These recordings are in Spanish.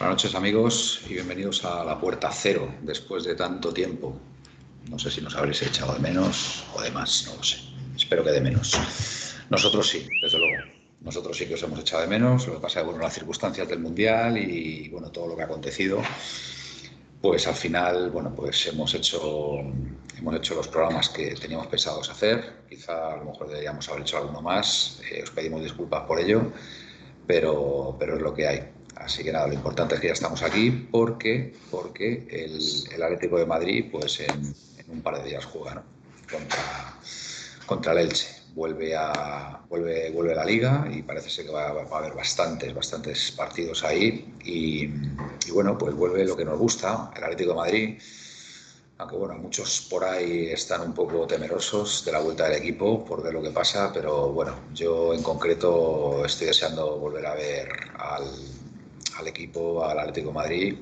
Buenas noches amigos y bienvenidos a la puerta cero después de tanto tiempo. No sé si nos habréis echado de menos o de más, no lo sé. Espero que de menos. Nosotros sí, desde luego. Nosotros sí que os hemos echado de menos. Lo que pasa es bueno, las circunstancias del Mundial y bueno, todo lo que ha acontecido, pues al final, bueno, pues hemos hecho, hemos hecho los programas que teníamos pensados hacer. Quizá a lo mejor deberíamos haber hecho alguno más. Eh, os pedimos disculpas por ello, pero, pero es lo que hay. Así que nada, lo importante es que ya estamos aquí porque, porque el, Atlético de Madrid, pues en, un par de días juega contra, contra el Elche. Vuelve a, vuelve, vuelve la liga y parece ser que va, a haber bastantes, bastantes partidos ahí. Y, y, bueno, pues vuelve lo que nos gusta, el Atlético de Madrid. Aunque bueno, muchos por ahí están un poco temerosos de la vuelta del equipo por ver lo que pasa, pero bueno, yo en concreto estoy deseando volver a ver al, al equipo, al Atlético Madrid,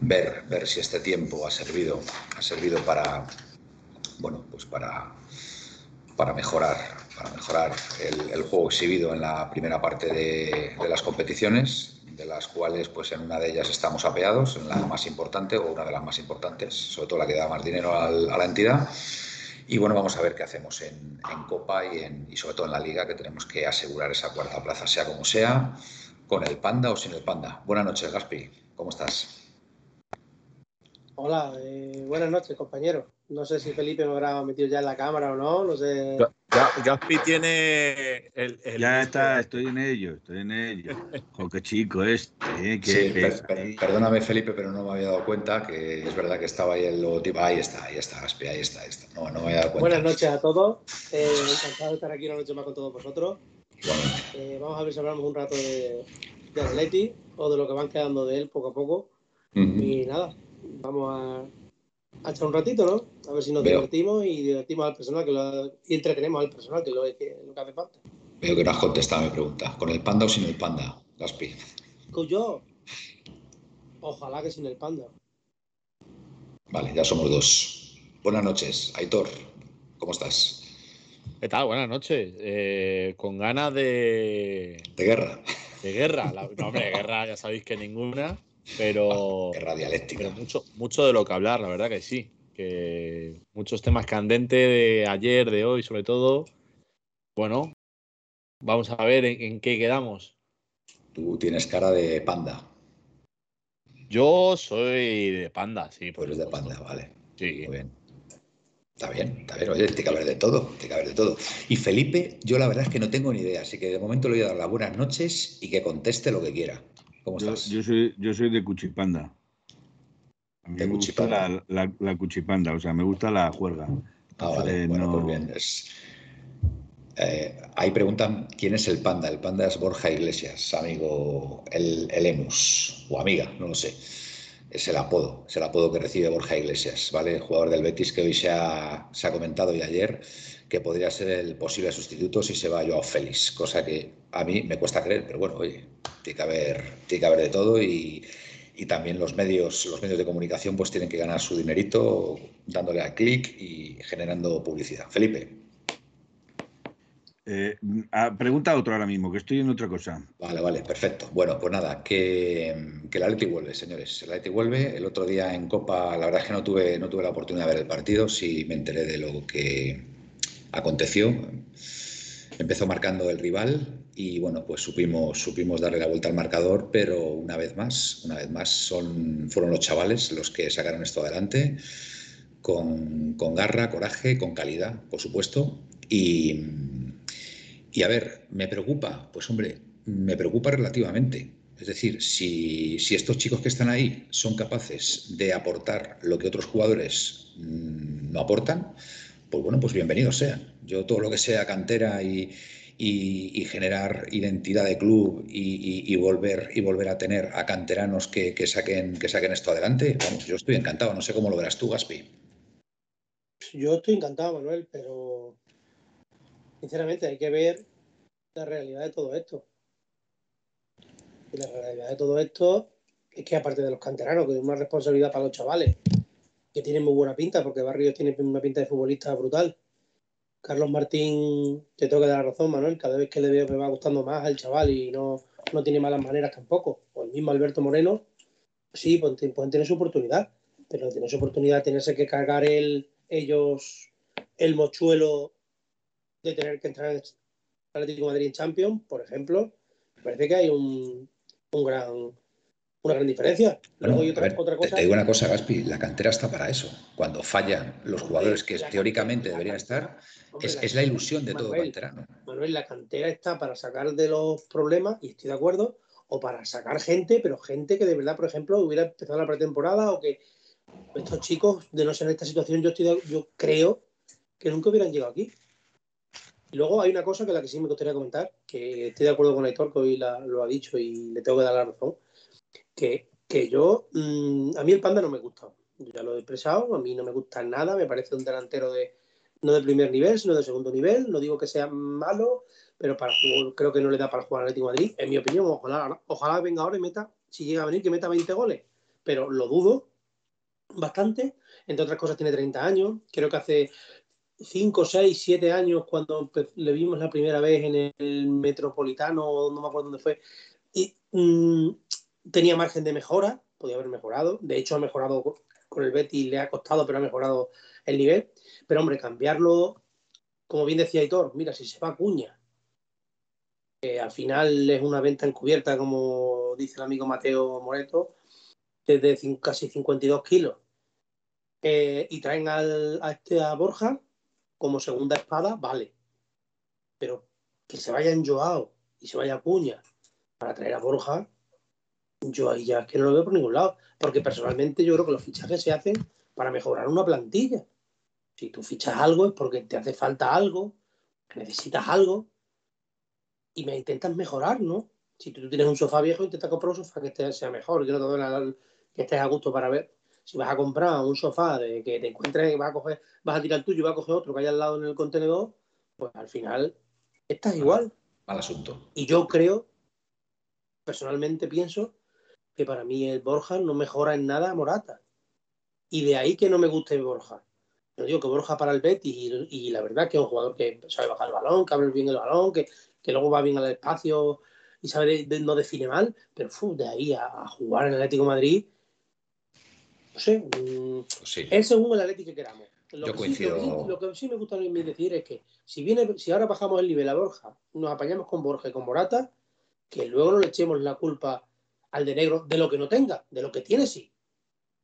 ver, ver si este tiempo ha servido, ha servido para, bueno, pues para, para mejorar, para mejorar el, juego exhibido en la primera parte de, las competiciones, de las cuales pues en una de ellas estamos apeados, en la más importante o una de las más importantes, sobre todo la que da más dinero a la entidad. Y bueno, vamos a ver qué hacemos en, en Copa y, en, y sobre todo en la Liga, que tenemos que asegurar esa cuarta plaza, sea como sea con el panda o sin el panda. Buenas noches, Gaspi. ¿Cómo estás? Hola, eh, buenas noches, compañero. No sé si Felipe me habrá metido ya en la cámara o no, no sé. Gaspi tiene el, el, Ya está, estoy en ello, estoy en ello. Jo, qué chico este. Eh, que, sí, per, per, perdóname, Felipe, pero no me había dado cuenta que es verdad que estaba ahí el logotipo. Ahí está, ahí está, Gaspi, ahí está, ahí está. No, no me había dado cuenta. Buenas noches a todos. Eh, encantado de estar aquí una noche más con todos vosotros. Eh, vamos a ver si hablamos un rato de, de Atleti o de lo que van quedando de él poco a poco. Uh -huh. Y nada, vamos a, a, echar un ratito, ¿no? A ver si nos Veo. divertimos y divertimos al personal que lo, y entretenemos al personal, que es lo que, lo que hace falta. Veo que no has contestado mi pregunta. ¿Con el panda o sin el panda, Gaspi? Con yo. Ojalá que sin el panda. Vale, ya somos dos. Buenas noches, Aitor. ¿Cómo estás? ¿Qué tal? Buenas noches. Eh, con ganas de. De guerra. De guerra. La, no, hombre, de guerra ya sabéis que ninguna, pero. Guerra dialéctica. Pero mucho, mucho de lo que hablar, la verdad que sí. Que muchos temas candentes de ayer, de hoy, sobre todo. Bueno, vamos a ver en, en qué quedamos. Tú tienes cara de panda. Yo soy de panda, sí. Pues eres de panda, vale. Sí. Muy bien. Está bien, está bien, oye, tiene que haber de todo, tiene que haber de todo. Y Felipe, yo la verdad es que no tengo ni idea, así que de momento le voy a dar las buenas noches y que conteste lo que quiera. ¿Cómo yo, estás? Yo soy, yo soy de Cuchipanda. A mí de me Cuchipanda. gusta la, la, la, Cuchipanda, o sea, me gusta la juerga. Ah, vale, bueno, no... pues bien. Es... Eh, ahí preguntan quién es el panda. El panda es Borja Iglesias, amigo, el, el Emus, o amiga, no lo sé es el apodo, es el apodo que recibe Borja Iglesias, ¿vale? El jugador del Betis que hoy se ha, se ha comentado y ayer que podría ser el posible sustituto si se va Joao Félix, cosa que a mí me cuesta creer, pero bueno, oye, tiene que haber, tiene que haber de todo y, y también los medios, los medios de comunicación pues tienen que ganar su dinerito dándole al clic y generando publicidad. Felipe. Eh, pregunta otro ahora mismo, que estoy en otra cosa. Vale, vale, perfecto. Bueno, pues nada, que, que el Atleti vuelve, señores. El Atleti vuelve. El otro día en Copa, la verdad es que no tuve, no tuve la oportunidad de ver el partido, sí me enteré de lo que aconteció. Empezó marcando el rival y bueno, pues supimos, supimos darle la vuelta al marcador, pero una vez más, una vez más, son, fueron los chavales los que sacaron esto adelante con, con garra, coraje, con calidad, por supuesto. Y, y a ver, ¿me preocupa? Pues hombre, me preocupa relativamente. Es decir, si, si, estos chicos que están ahí son capaces de aportar lo que otros jugadores mmm, no aportan, pues bueno, pues bienvenidos sean. Yo todo lo que sea cantera y, y, generar identidad de club y, y, volver, y volver a tener a canteranos que, que, saquen, que saquen esto adelante, yo estoy encantado. No sé cómo lo verás tú, Gaspi. Yo estoy encantado, Manuel, pero sinceramente hay que ver la realidad de todo esto. Y la realidad de todo esto es que aparte de los canteranos, que es una responsabilidad para los chavales, que tienen muy buena pinta, porque Barrios tiene una pinta de futbolista brutal. Carlos Martín, te tengo que dar la razón, Manuel, cada vez que le veo me va gustando más el chaval y no, no tiene malas maneras tampoco. O el mismo Alberto Moreno, Sí, pueden, pueden tener su oportunidad, pero tener su oportunidad, tenerse que cargar el, ellos el mochuelo de tener que entrar en Atlético de Madrid en Champions, por ejemplo, me parece que hay un, un gran, una gran diferencia. Luego hay Bueno, otra, ver, otra te- cosa. Te digo una cosa, Gaspi, la cantera está para eso. Cuando fallan los jugadores que La teóricamente cantera- deberían estar, hombre, es, es la ilusión de todo Manuel, canterano. Manuel, la cantera está para sacar de los problemas, y estoy de acuerdo, o para sacar gente, pero gente que de verdad, por ejemplo, hubiera empezado la pretemporada o que estos chicos, de no ser en esta situación, yo, estoy de- yo creo que nunca hubieran llegado aquí. Y luego hay una cosa que la que sí me gustaría comentar, que estoy de acuerdo con Aitor, que hoy lo ha dicho y le tengo que dar la razón, que, que yo, mm, a mí el Panda no me gusta, ya lo he expresado, a mí no me gusta nada, me parece un delantero de, no de primer nivel, sino de segundo nivel, no digo que sea malo, pero para creo que no le da para jugar al Atlético Madrid, en mi opinión, ojalá, ojalá venga ahora y meta, si llega a venir, que meta 20 goles, pero lo dudo bastante, entre otras cosas tiene 30 años, creo que hace 5, 6, 7 años cuando le vimos la primera vez en el Metropolitano, no me acuerdo dónde fue, y mm, tenía margen de mejora, podía haber mejorado, de hecho ha mejorado con- el Betis, le ha costado, pero ha mejorado el nivel, pero hombre, cambiarlo, como bien decía Hitor, mira, si se va a Cuña, que al final es una venta encubierta, como dice el amigo Mateo Moreto, desde casi 52 kilos, eh, y traen al, a este a Borja como segunda espada, vale. Pero que se vaya en Joao y se vaya a Cuña para traer a Borja, yo ahí ya es que no lo veo por ningún lado. Porque personalmente yo creo que los fichajes se hacen para mejorar una plantilla. Si tú fichas algo es porque te hace falta algo, necesitas algo y me intentas mejorar, ¿no? Si tú tienes un sofá viejo, intenta comprar un sofá que sea mejor, que no te duela, que estés a gusto para ver. Si vas a comprar un sofá de que te encuentres y vas a coger, vas a tirar el tuyo y vas a coger otro que hay al lado en el contenedor, pues al final estás igual. Mal asunto. Y yo creo, personalmente pienso, que para mí el Borja no mejora en nada a Morata. Y de ahí que no me guste Borja. No digo que Borja para el Betis y, y la verdad que es un jugador que sabe bajar el balón, que abre bien el balón, que, que luego va bien al espacio y sabe de- de- no define mal, pero fu, de ahí a, a jugar en el Atlético de Madrid, no sé, mm, Pues sí. es según el Atlético que queramos. Lo Yo que, sí, que sí, coincido. lo que sí me gusta a mí decir es que si viene, si ahora bajamos el nivel a Borja, nos apañamos con Borja y con Morata, que luego no le echemos la culpa al de negro de lo que no tenga, de lo que tiene sí.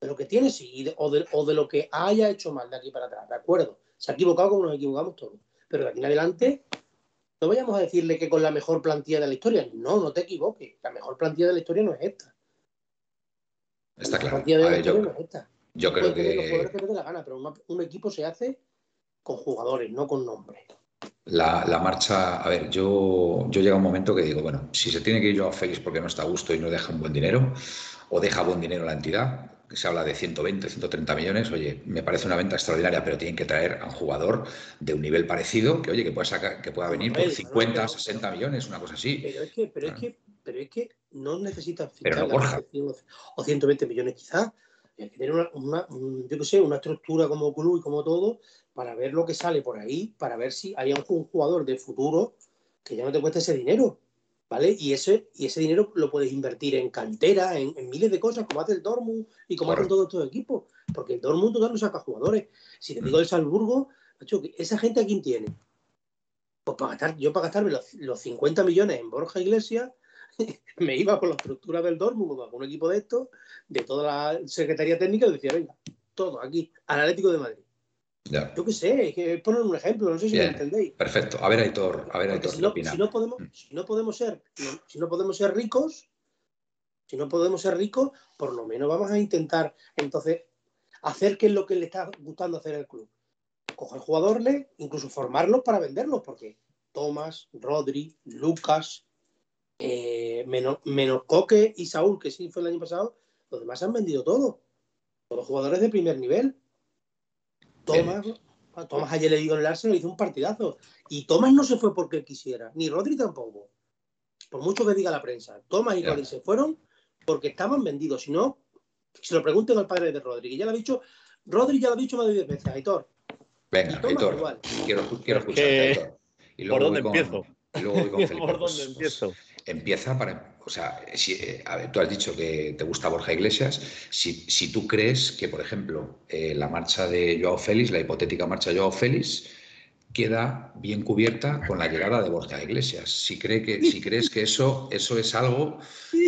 De lo que tiene sí, de- o, de, o de lo que haya hecho mal de aquí para atrás, de acuerdo. Se ha equivocado como nos equivocamos todos. Pero de aquí en adelante, no vayamos a decirle que con la mejor plantilla de la historia. No, no te equivoques. La mejor plantilla de la historia no es esta. Está la claro. A ver, yo, creo tener los jugadores que que te la gana, pero un equipo se hace con jugadores, no con nombres. la, la marcha, a ver, yo, yo llega un momento que digo, bueno, si se tiene que ir yo a Félix porque no está a gusto y no deja un buen dinero, o deja buen dinero la entidad, que se habla de 120, 130 millones, oye, me parece una venta extraordinaria, pero tienen que traer a un jugador de un nivel parecido, que oye, que pueda sacar, que pueda venir por Manuel, 50, Manuel, 60 millones, una cosa así. Pero es que, pero es Ah. que, pero es que no Pero no fichar Borja. 100 o 120 millones quizás. Hay que tener una, una- un- yo qué sé, una estructura como club y como todo para ver lo que sale por ahí, para ver si hay un, jugador de futuro que ya no te cueste ese dinero. ¿Vale? Y ese, y ese dinero lo puedes invertir en cantera, en, en miles de cosas, como hace el Dortmund y como hacen todos estos equipos. Porque el Dortmund total no saca jugadores. Si te digo el Salzburgo, macho, ¿esa gente a quién tiene? Pues para gastar, yo para gastarme los, los 50 millones en Borja Iglesias, me iba por la estructura del Dortmund o algún equipo de estos, de toda la Secretaría Técnica, y decía, venga, todo aquí, al Atlético de Madrid. Ya. Yo qué sé, es que poner un ejemplo, no sé si Bien. me entendéis. Perfecto. A ver, Aitor, a ver, Aitor, si ¿qué no, si no podemos, Mm. si no podemos ser, si no podemos ser ricos, si no podemos ser ricos, por lo menos vamos a intentar entonces hacer qué es lo que le está gustando hacer al club. Coger jugadores, incluso formarlos para venderlos, porque Tomás, Rodri, Lucas, eh, menos, menos Coque y Saúl, que sí fue el año pasado, los demás se han vendido todo. Todos jugadores de primer nivel. Tomás, a Tomás ayer le digo en el Arsenal, hizo un partidazo. Y Tomás no se fue porque él quisiera, ni Rodri tampoco. Por mucho que diga la prensa. Tomás y Ya. Rodri se fueron porque estaban vendidos. Si no, se lo pregunten al padre de Rodri, que ya lo ha dicho, Rodri ya lo ha dicho más de 10 veces, Aitor. Venga, Y Tomás Aitor, igual. quiero, quiero Es escucharte, que- Aitor. Y ¿Por dónde con- empiezo? Y luego voy con Felipe. ¿Por dónde empiezo? Empieza para. O sea, si, eh, a ver, tú has dicho que te gusta Borja Iglesias. Si, si tú crees que, por ejemplo, eh, la marcha de Joao Félix, la hipotética marcha de Joao Félix, queda bien cubierta con la llegada de Borja Iglesias. Si, cree que, si crees que eso, eso es algo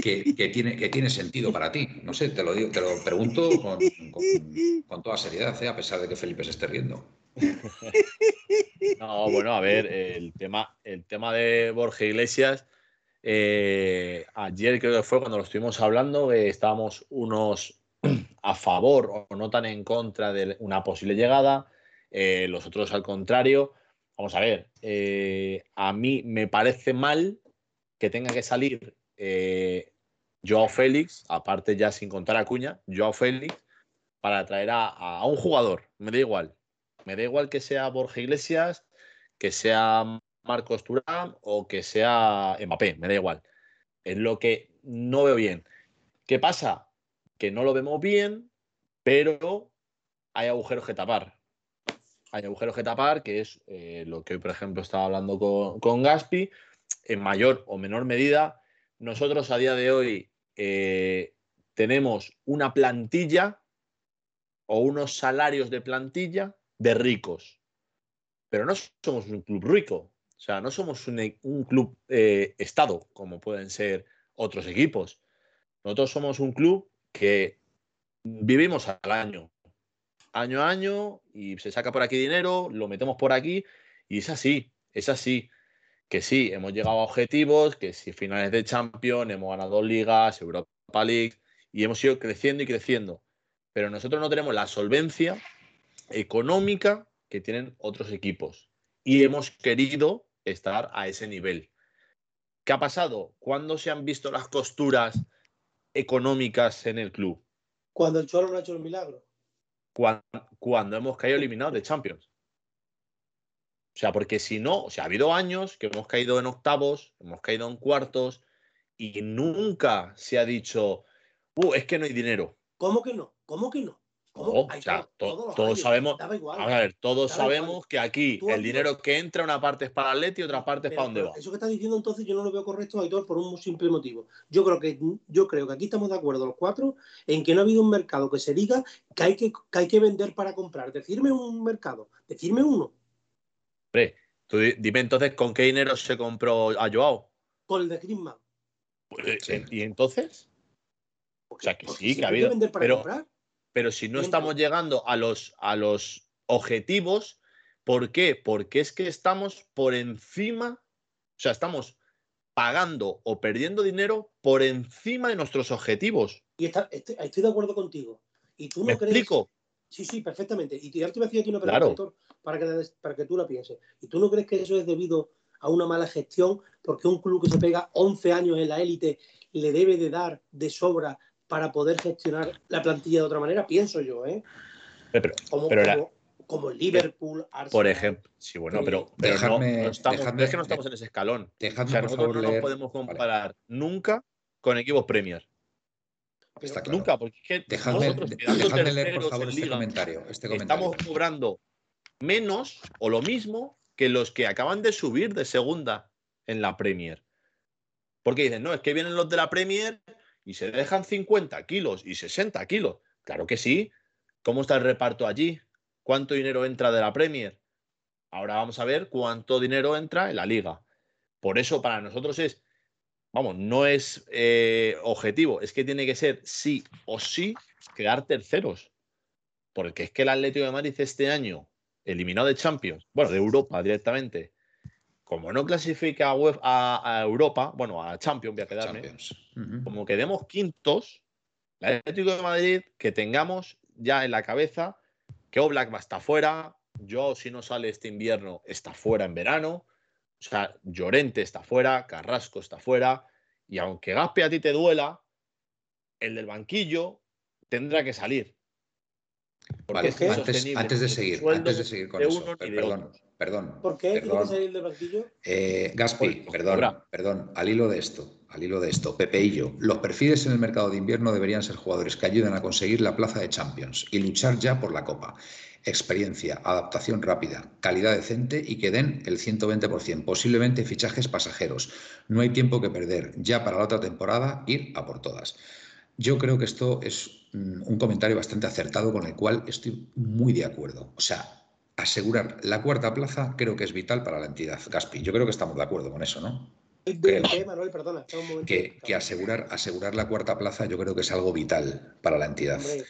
que, que tiene, que tiene sentido para ti. No sé, te lo, digo, te lo pregunto con, con- toda seriedad, ¿eh? a pesar de que Felipe se esté riendo. No, bueno, a ver, el tema, el tema de Borja Iglesias, eh, ayer creo que fue cuando lo estuvimos hablando, eh, estábamos unos a favor o no tan en contra de una posible llegada, eh, los otros al contrario. Vamos a ver, eh, a mí me parece mal que tenga que salir Joao Félix, aparte ya sin contar a Cuña, Joao Félix, para traer a, a un jugador, me da igual. Me da igual que sea Borja Iglesias, que sea Marcos Turán o que sea Mbappé, me da igual. Es lo que no veo bien. ¿Qué pasa? Que no lo vemos bien, pero hay agujeros que tapar. Hay agujeros que tapar, que es eh, lo que hoy, por ejemplo, estaba hablando con, con Gaspi, en mayor o menor medida. Nosotros a día de hoy eh, tenemos una plantilla o unos salarios de plantilla de ricos. Pero no somos un club rico. O sea, no somos un, un club eh, Estado, como pueden ser otros equipos. Nosotros somos un club que vivimos al año. Año a año y se saca por aquí dinero, lo metemos por aquí y es así, es así. Que sí, hemos llegado a objetivos, que sí, finales de Champions, hemos ganado ligas, Europa League y hemos ido creciendo y creciendo. Pero nosotros no tenemos la solvencia económica que tienen otros equipos y hemos querido estar a ese nivel. ¿Qué ha pasado? ¿Cuándo se han visto las costuras económicas en el club? Cuando el Cholo no ha hecho el milagro. Cuando, cuando hemos caído eliminados de Champions. O sea, porque si no, o sea, ha habido años que hemos caído en octavos, hemos caído en cuartos y nunca se ha dicho, uh, es que no hay dinero. ¿Cómo que no? ¿Cómo que no? ¿Cómo? No, Hay o sea, todo- to- todos sabemos-. A ver, todos igual. sabemos que aquí Tú el dinero que entra, una parte es para el Atleti y otra parte es Pero- para dónde pero va. Eso que estás diciendo entonces yo no lo veo correcto, Aitor, por un simple motivo. Yo creo que yo creo que aquí estamos de acuerdo los cuatro en que no ha habido un mercado que se diga que hay que, que hay que vender para comprar. Decirme un mercado, decirme uno, Hombre, tú di- dime entonces con qué dinero se compró a Joao. con el de Griezmann. Pues, Sí. eh, ¿Y entonces? O sea, que sí, que ha puede habido. vender para Pero, comprar. Pero si no estamos llegando a los, a los objetivos, ¿por qué? Porque es que estamos por encima, o sea, estamos pagando o perdiendo dinero por encima de nuestros objetivos. Y está- estoy, estoy de acuerdo contigo. Y tú no ¿Me crees. explico? Sí, sí, perfectamente. Y ahora te voy a decir aquí una pregunta, Claro. Aitor, para que, para que tú la pienses. ¿Y tú no crees que eso es debido a una mala gestión? Porque un club que se pega 11 años en la élite le debe de dar de sobra para poder gestionar la plantilla de otra manera, pienso yo, ¿eh? Pero, Como, Pero como, Liverpool, Arsenal. por ejemplo, sí, bueno, pero, pero no- Dejadme- no, estamos, dejadme- es que no estamos en ese escalón. O Dejadme, sea, por nosotros favor, no nos leer. podemos Vale, comparar nunca con equipos Premier. Pero- está claro. Nunca, porque es que Dejadme, nosotros dejadme leer, por favor, este Liga, comentario. Este comentario. estamos cobrando menos o lo mismo que los que acaban de subir de segunda en la Premier. Porque dicen, no, es que vienen los de la Premier y se dejan 50 kilos y 60 kilos. Claro que sí. ¿Cómo está el reparto allí? ¿Cuánto dinero entra de la Premier? Ahora vamos a ver cuánto dinero entra en la liga. Por eso para nosotros es, vamos, no es eh, objetivo, es que tiene que ser sí o sí quedar terceros. Porque es que el Atlético de Madrid este año, eliminado de Champions, bueno, de Europa directamente, como no clasifica a, UEFA a- a Europa, bueno, a Champions voy a quedarme, como quedemos quintos, el Atlético de Madrid, que tengamos ya en la cabeza que Oblak va a estar fuera, yo si no sale este invierno está fuera en verano, o sea, Llorente está fuera, Carrasco está fuera, y aunque Gaspe a ti te duela, el del banquillo tendrá que salir. Vale, antes, de seguir, antes de seguir con de eso, per- perdón, perdón, ¿Por qué tiene que perdón. salir del banquillo? Eh, Gaspi, perdón, perdón, al hilo de esto, al hilo de esto, Pepe y yo, los perfiles en el mercado de invierno deberían ser jugadores que ayuden a conseguir la plaza de Champions y luchar ya por la Copa. Experiencia, adaptación rápida, calidad decente y que den el 120%, posiblemente fichajes pasajeros. No hay tiempo que perder, ya para la otra temporada ir a por todas. Yo creo que esto es un comentario bastante acertado con el cual estoy muy de acuerdo. O sea, asegurar la cuarta plaza creo que es vital para la entidad Gaspi. Yo creo que estamos de acuerdo con eso, ¿no? Manuel, perdona, un momento. Que, que asegurar, asegurar la cuarta plaza yo creo que es algo vital para la entidad. Hombre,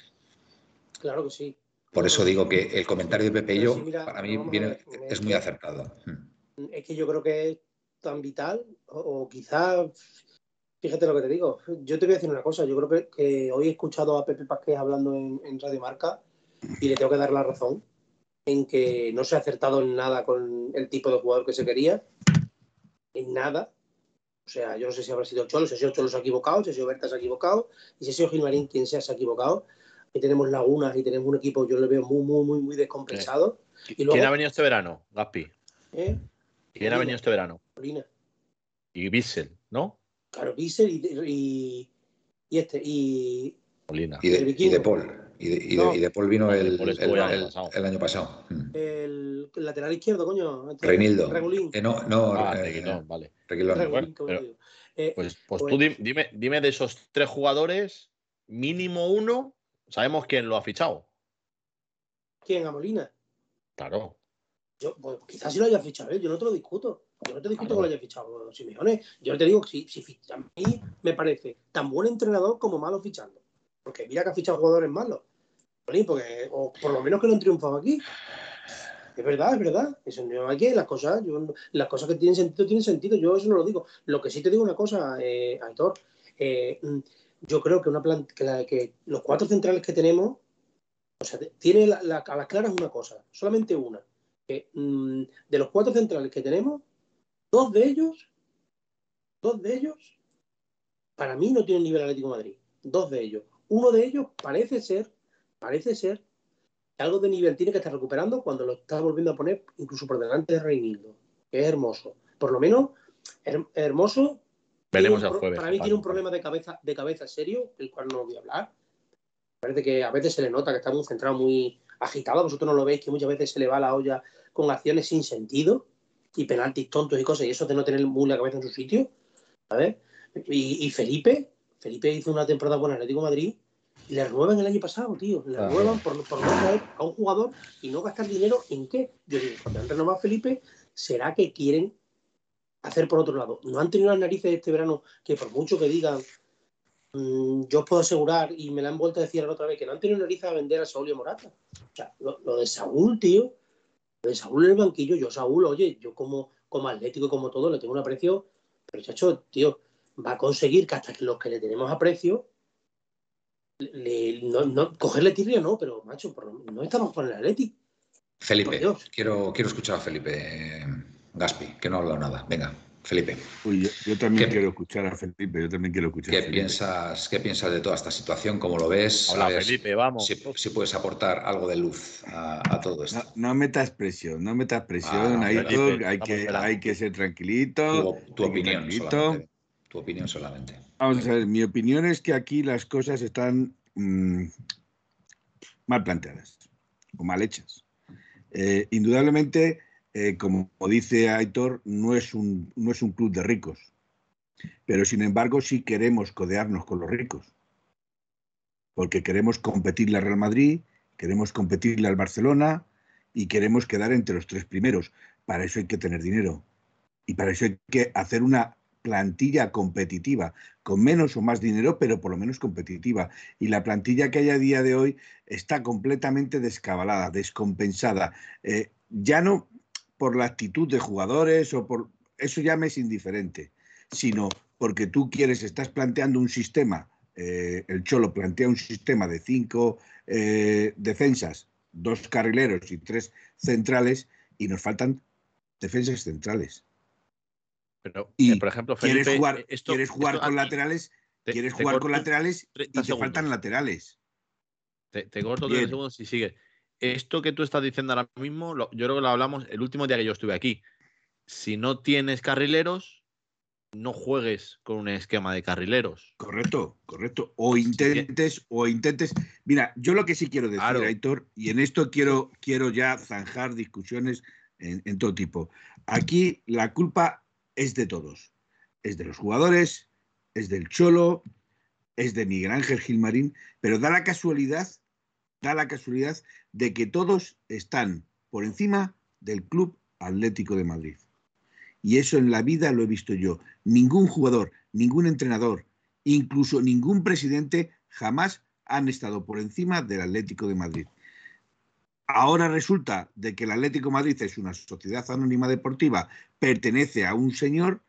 claro que sí. Por eso digo que el comentario de Pepe y yo, sí, mira, para mí, viene, ver, es es muy acertado. Mm. Es que yo creo que es tan vital, o, o quizá, fíjate lo que te digo. Yo te voy a decir una cosa. Yo creo que, que hoy he escuchado a Pepe Pasqués hablando en, en Radio Marca y le tengo que dar la razón en que no se ha acertado en nada con el tipo de jugador que se quería. En nada. O sea, yo no sé si habrá sido Cholo, si ha sido Cholo se ha equivocado, si ha sido Berta se ha equivocado, y si ha sido Gilmarín quien sea se ha equivocado. Y tenemos lagunas y tenemos un equipo, yo le veo muy, muy, muy, muy descompensado. Y luego- ¿Quién ha venido este verano, Gaspi? ¿eh? ¿Quién ha venido este verano? Molina. Y Bissell, ¿no? Claro, Bissell y, y, y este, y Molina. Y, de, y de Paul. Y de, y de- No. y de Paul vino el, Paul el- año el- pasado. el año pasado. Mm. el, lateral izquierdo, coño. este, Reinildo. Regulín. Eh, no, no, Ah, eh, Reguilón, vale. Regulín, bueno, pero-. Eh, Pues, pues Pues- tú di- dime, dime de esos tres jugadores, mínimo uno, sabemos quién lo ha fichado. ¿Quién? A Molina. Claro. Yo, pues, quizás sí lo haya fichado él, yo no te lo discuto. Yo no te discuto que lo haya fichado Simeone. Yo te digo que si, si a mí me parece tan buen entrenador como malo fichando. Porque mira que ha fichado jugadores malos. Porque, o por lo menos que no han triunfado aquí. Es verdad, es verdad. Eso no hay que, las cosas, yo, las cosas que tienen sentido, tienen sentido. Yo eso no lo digo. Lo que sí te digo una cosa, eh, Aitor. eh, mm, yo creo que una que, la- que los cuatro centrales que tenemos, o sea, tiene la- la- a las claras una cosa, solamente una. Que, mm, de los cuatro centrales que tenemos, dos de ellos, dos de ellos, para mí no tienen nivel Atlético de Madrid. Dos de ellos. Uno de ellos parece ser, parece ser, que algo de nivel tiene que estar recuperando cuando lo está volviendo a poner incluso por delante de Reinildo, que es hermoso. Por lo menos, her- hermoso. Veremos el jueves. Para mí Vale, tiene un problema de cabeza, de cabeza serio, el cual no voy a hablar. Parece que a veces se le nota que está muy centrado, muy agitado. Vosotros no lo veis, que muchas veces se le va la olla con acciones sin sentido y penaltis tontos y cosas, y eso de no tener muy la cabeza en su sitio. ¿sabes? Y, y Felipe, Felipe hizo una temporada buena en Atlético de Madrid y le renuevan el año pasado, tío. Le Ah, renuevan por, por no traer a un jugador y no gastar dinero en qué. Yo digo, cuando han renovado a Felipe, ¿será que quieren hacer por otro lado? No han tenido las narices este verano que por mucho que digan, mm, yo os puedo asegurar, y me la han vuelto a decir la otra vez, que no han tenido narices a vender a Saúl y a Morata. O sea, lo, lo de Saúl, tío, de Saúl en el banquillo, yo Saúl, oye, yo como, como atlético y como todo, le tengo un aprecio, pero chacho, tío, va a conseguir que hasta que los que le tenemos aprecio, le, no, no, cogerle tirria no, pero macho, por no estamos con el Atleti. Felipe, quiero, quiero escuchar a Felipe eh, Gaspi, que no ha hablado nada. Venga, Felipe, Uy, yo, yo también ¿Qué- quiero escuchar a Felipe, yo también quiero escuchar ¿qué a Felipe. piensas, ¿qué piensas de toda esta situación? ¿Cómo lo ves? Habla A ver Felipe, vamos. Si, si puedes aportar algo de luz a, a todo esto. No, no metas presión, no metas presión, Ah, Aitor, Felipe, hay, que, hay que ser tranquilito. Tu, opinión tranquilito. solamente. Tu opinión solamente. Vamos a ver, mi opinión es que aquí las cosas están mm, mal planteadas o mal hechas. Eh, indudablemente, eh, como dice Aitor, no es, un, no es un club de ricos, pero sin embargo sí queremos codearnos con los ricos, porque queremos competirle al Real Madrid, queremos competirle al Barcelona y queremos quedar entre los tres primeros. Para eso hay que tener dinero y para eso hay que hacer una plantilla competitiva, con menos o más dinero, pero por lo menos competitiva. Y la plantilla que hay a día de hoy está completamente descabalada, descompensada. Eh, ya no por la actitud de jugadores o por eso ya me es indiferente, sino porque tú quieres, estás planteando un sistema, eh, el Cholo plantea un sistema de cinco eh, defensas, dos carrileros y tres centrales, y nos faltan defensas centrales. Pero, Y eh, por ejemplo, Felipe, ¿Quieres jugar, esto- quieres jugar esto con aquí- laterales? te- ¿Quieres te jugar con laterales? Y 30 te segundos. faltan laterales. Te, te corto tres segundos y sigue. Esto que tú estás diciendo ahora mismo, lo- yo creo que lo hablamos el último día que yo estuve aquí. Si no tienes carrileros, no juegues con un esquema de carrileros. Correcto, correcto. O intentes, o intentes. Mira, yo lo que sí quiero decir, Claro. Aitor, y en esto quiero, quiero ya zanjar discusiones en, en todo tipo. Aquí la culpa es de todos. Es de los jugadores, es del Cholo, es de Miguel Ángel Gilmarín, pero da la casualidad, da la casualidad de que todos están por encima del Club Atlético de Madrid. Y eso en la vida lo he visto yo. Ningún jugador, ningún entrenador, incluso ningún presidente jamás han estado por encima del Atlético de Madrid. Ahora resulta de que el Atlético de Madrid es una sociedad anónima deportiva, pertenece a un señor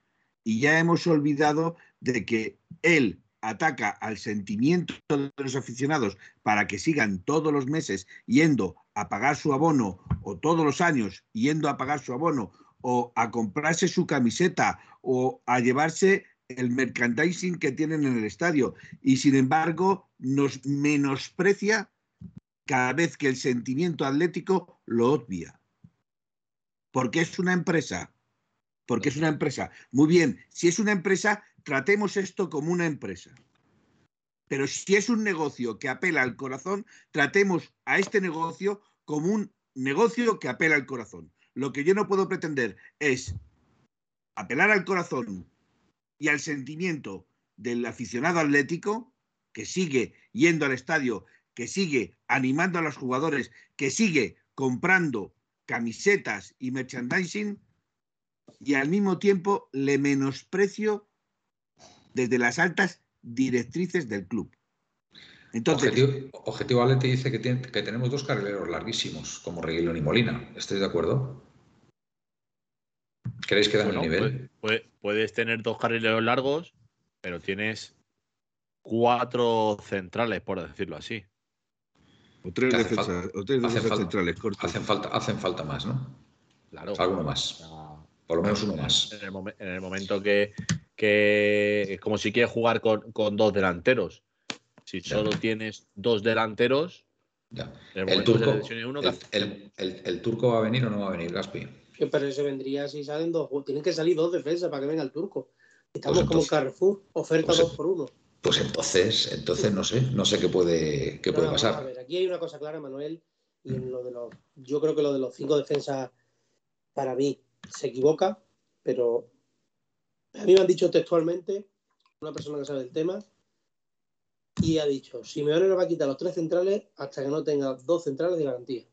y ya hemos olvidado de que él ataca al sentimiento de los aficionados para que sigan todos los meses yendo a pagar su abono o todos los años yendo a pagar su abono o a comprarse su camiseta o a llevarse el merchandising que tienen en el estadio y sin embargo nos menosprecia cada vez que el sentimiento atlético lo obvia. Porque es una empresa. Porque es una empresa. Muy bien, si es una empresa, tratemos esto como una empresa. Pero si es un negocio que apela al corazón, tratemos a este negocio como un negocio que apela al corazón. Lo que yo no puedo pretender es apelar al corazón y al sentimiento del aficionado atlético que sigue yendo al estadio, que sigue animando a los jugadores, que sigue comprando camisetas y merchandising y al mismo tiempo le menosprecio desde las altas directrices del club. Entonces, Objetivo, Objetivo Atleti dice que, tiene- que tenemos dos carrileros larguísimos, como Reguilón y Molina. ¿Estáis de acuerdo? ¿Queréis que dan Bueno, el nivel? puede- puede- puedes tener dos carrileros largos, pero tienes cuatro centrales, por decirlo así. o tres defensas, falta- o tres hace defensas falta- centrales cortos. Hacen falta, hacen falta más, ¿no? Claro. Alguno más. Por lo menos uno más. En el, momen- en el momento que, que es como si quieres jugar con, con dos delanteros. Si Ya. solo tienes dos delanteros, Ya. el El turco, uno, ¿qué el, haces? el- el- el turco va a venir o no va a venir, Gaspi? Pero eso vendría si salen dos. Tienen que salir dos defensas para que venga el turco. Estamos Pues como entonces- Carrefour, oferta pues- dos por uno. Pues entonces, entonces no sé, no sé qué puede, qué puede vamos A pasar. ver, aquí hay una cosa clara, Manuel, y en lo de los, yo creo que lo de los cinco defensas, para mí, se equivoca, pero a mí me han dicho textualmente, una persona que sabe del tema, y ha dicho, Simeone no va a quitar los tres centrales hasta que no tenga dos centrales de garantía.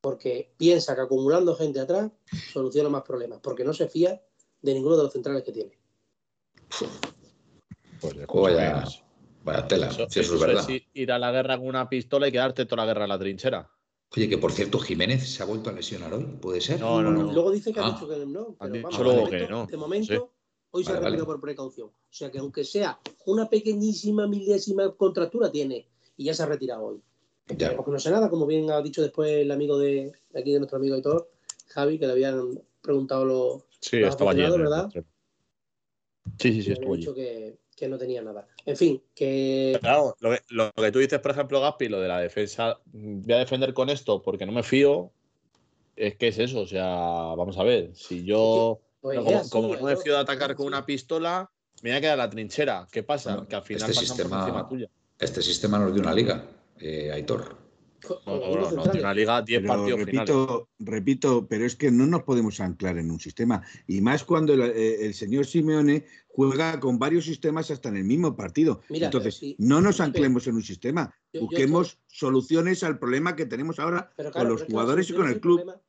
Porque piensa que acumulando gente atrás soluciona más problemas, porque no se fía de ninguno de los centrales que tiene. Pues de Pues vaya, vaya tela, Eso, si eso es verdad. ir- ir a la guerra con una pistola y quedarte toda la guerra en la trinchera. Oye, que por cierto, Jiménez se ha vuelto a lesionar hoy, ¿puede ser? No, no, no. Luego dice que ha Ah. dicho que no. Pero dicho vamos, de luego momento, que no, de momento. Hoy se Vale, retirado vale. por precaución. O sea que aunque sea una pequeñísima milésima contractura tiene y ya se ha retirado hoy. Ya. Porque no sé nada, como bien ha dicho después el amigo de de aquí de nuestro amigo y todo, Javi, que le habían preguntado los Sí, Los estaba allí. ¿verdad? Sí, sí, sí, estuvo habían allí. dicho que, que no tenía nada. En fin, que Claro, lo que, lo que tú dices, por ejemplo, Gaspi, lo de la defensa, voy a defender con esto porque no me fío, es que es eso, o sea, vamos a ver, si yo, pues, como, así, como no me Aitor, fío de es atacar con una pistola, me voy a quedar en la trinchera. ¿Qué pasa? Bueno, que al final este sistema- encima tuya. Este sistema no es de una liga, eh, Aitor. Con- No, no, no, una liga 10 Pero partidos finales. repito, repito, pero es que no nos podemos anclar en un sistema. Y más cuando el, eh, el señor Simeone juega con varios sistemas hasta en el mismo partido. Mira, Entonces, no nos anclemos en un sistema. yo- yo Busquemos soluciones al problema que tenemos ahora con los jugadores y con el club. problema,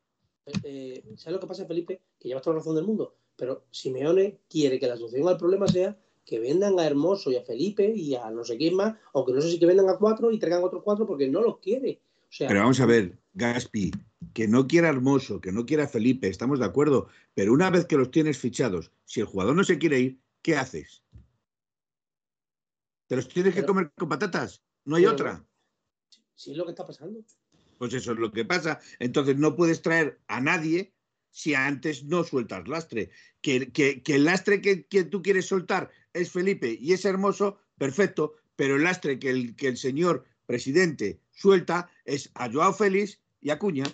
eh, eh, ¿Sabes lo que pasa, Felipe? Que llevas toda la razón del mundo. Pero Simeone quiere que la solución al problema sea que vendan a Hermoso y a Felipe y a no sé quién más, aunque no sé si que vendan a cuatro y traigan otros cuatro porque no los quiere. O sea, Pero vamos a ver, Gaspi, que no quiera Hermoso, que no quiera Felipe, estamos de acuerdo. Pero una vez que los tienes fichados, si el jugador no se quiere ir, ¿qué haces? ¿Te los tienes que comer con patatas? No hay Pero- otra. sí es lo que está pasando. Pues eso es lo que pasa. Entonces no puedes traer a nadie si antes no sueltas lastre. Que, que- el lastre que, que tú quieres soltar es Felipe y es hermoso, perfecto, pero el lastre que el, que el señor presidente suelta es a Joao Félix y a Cuña.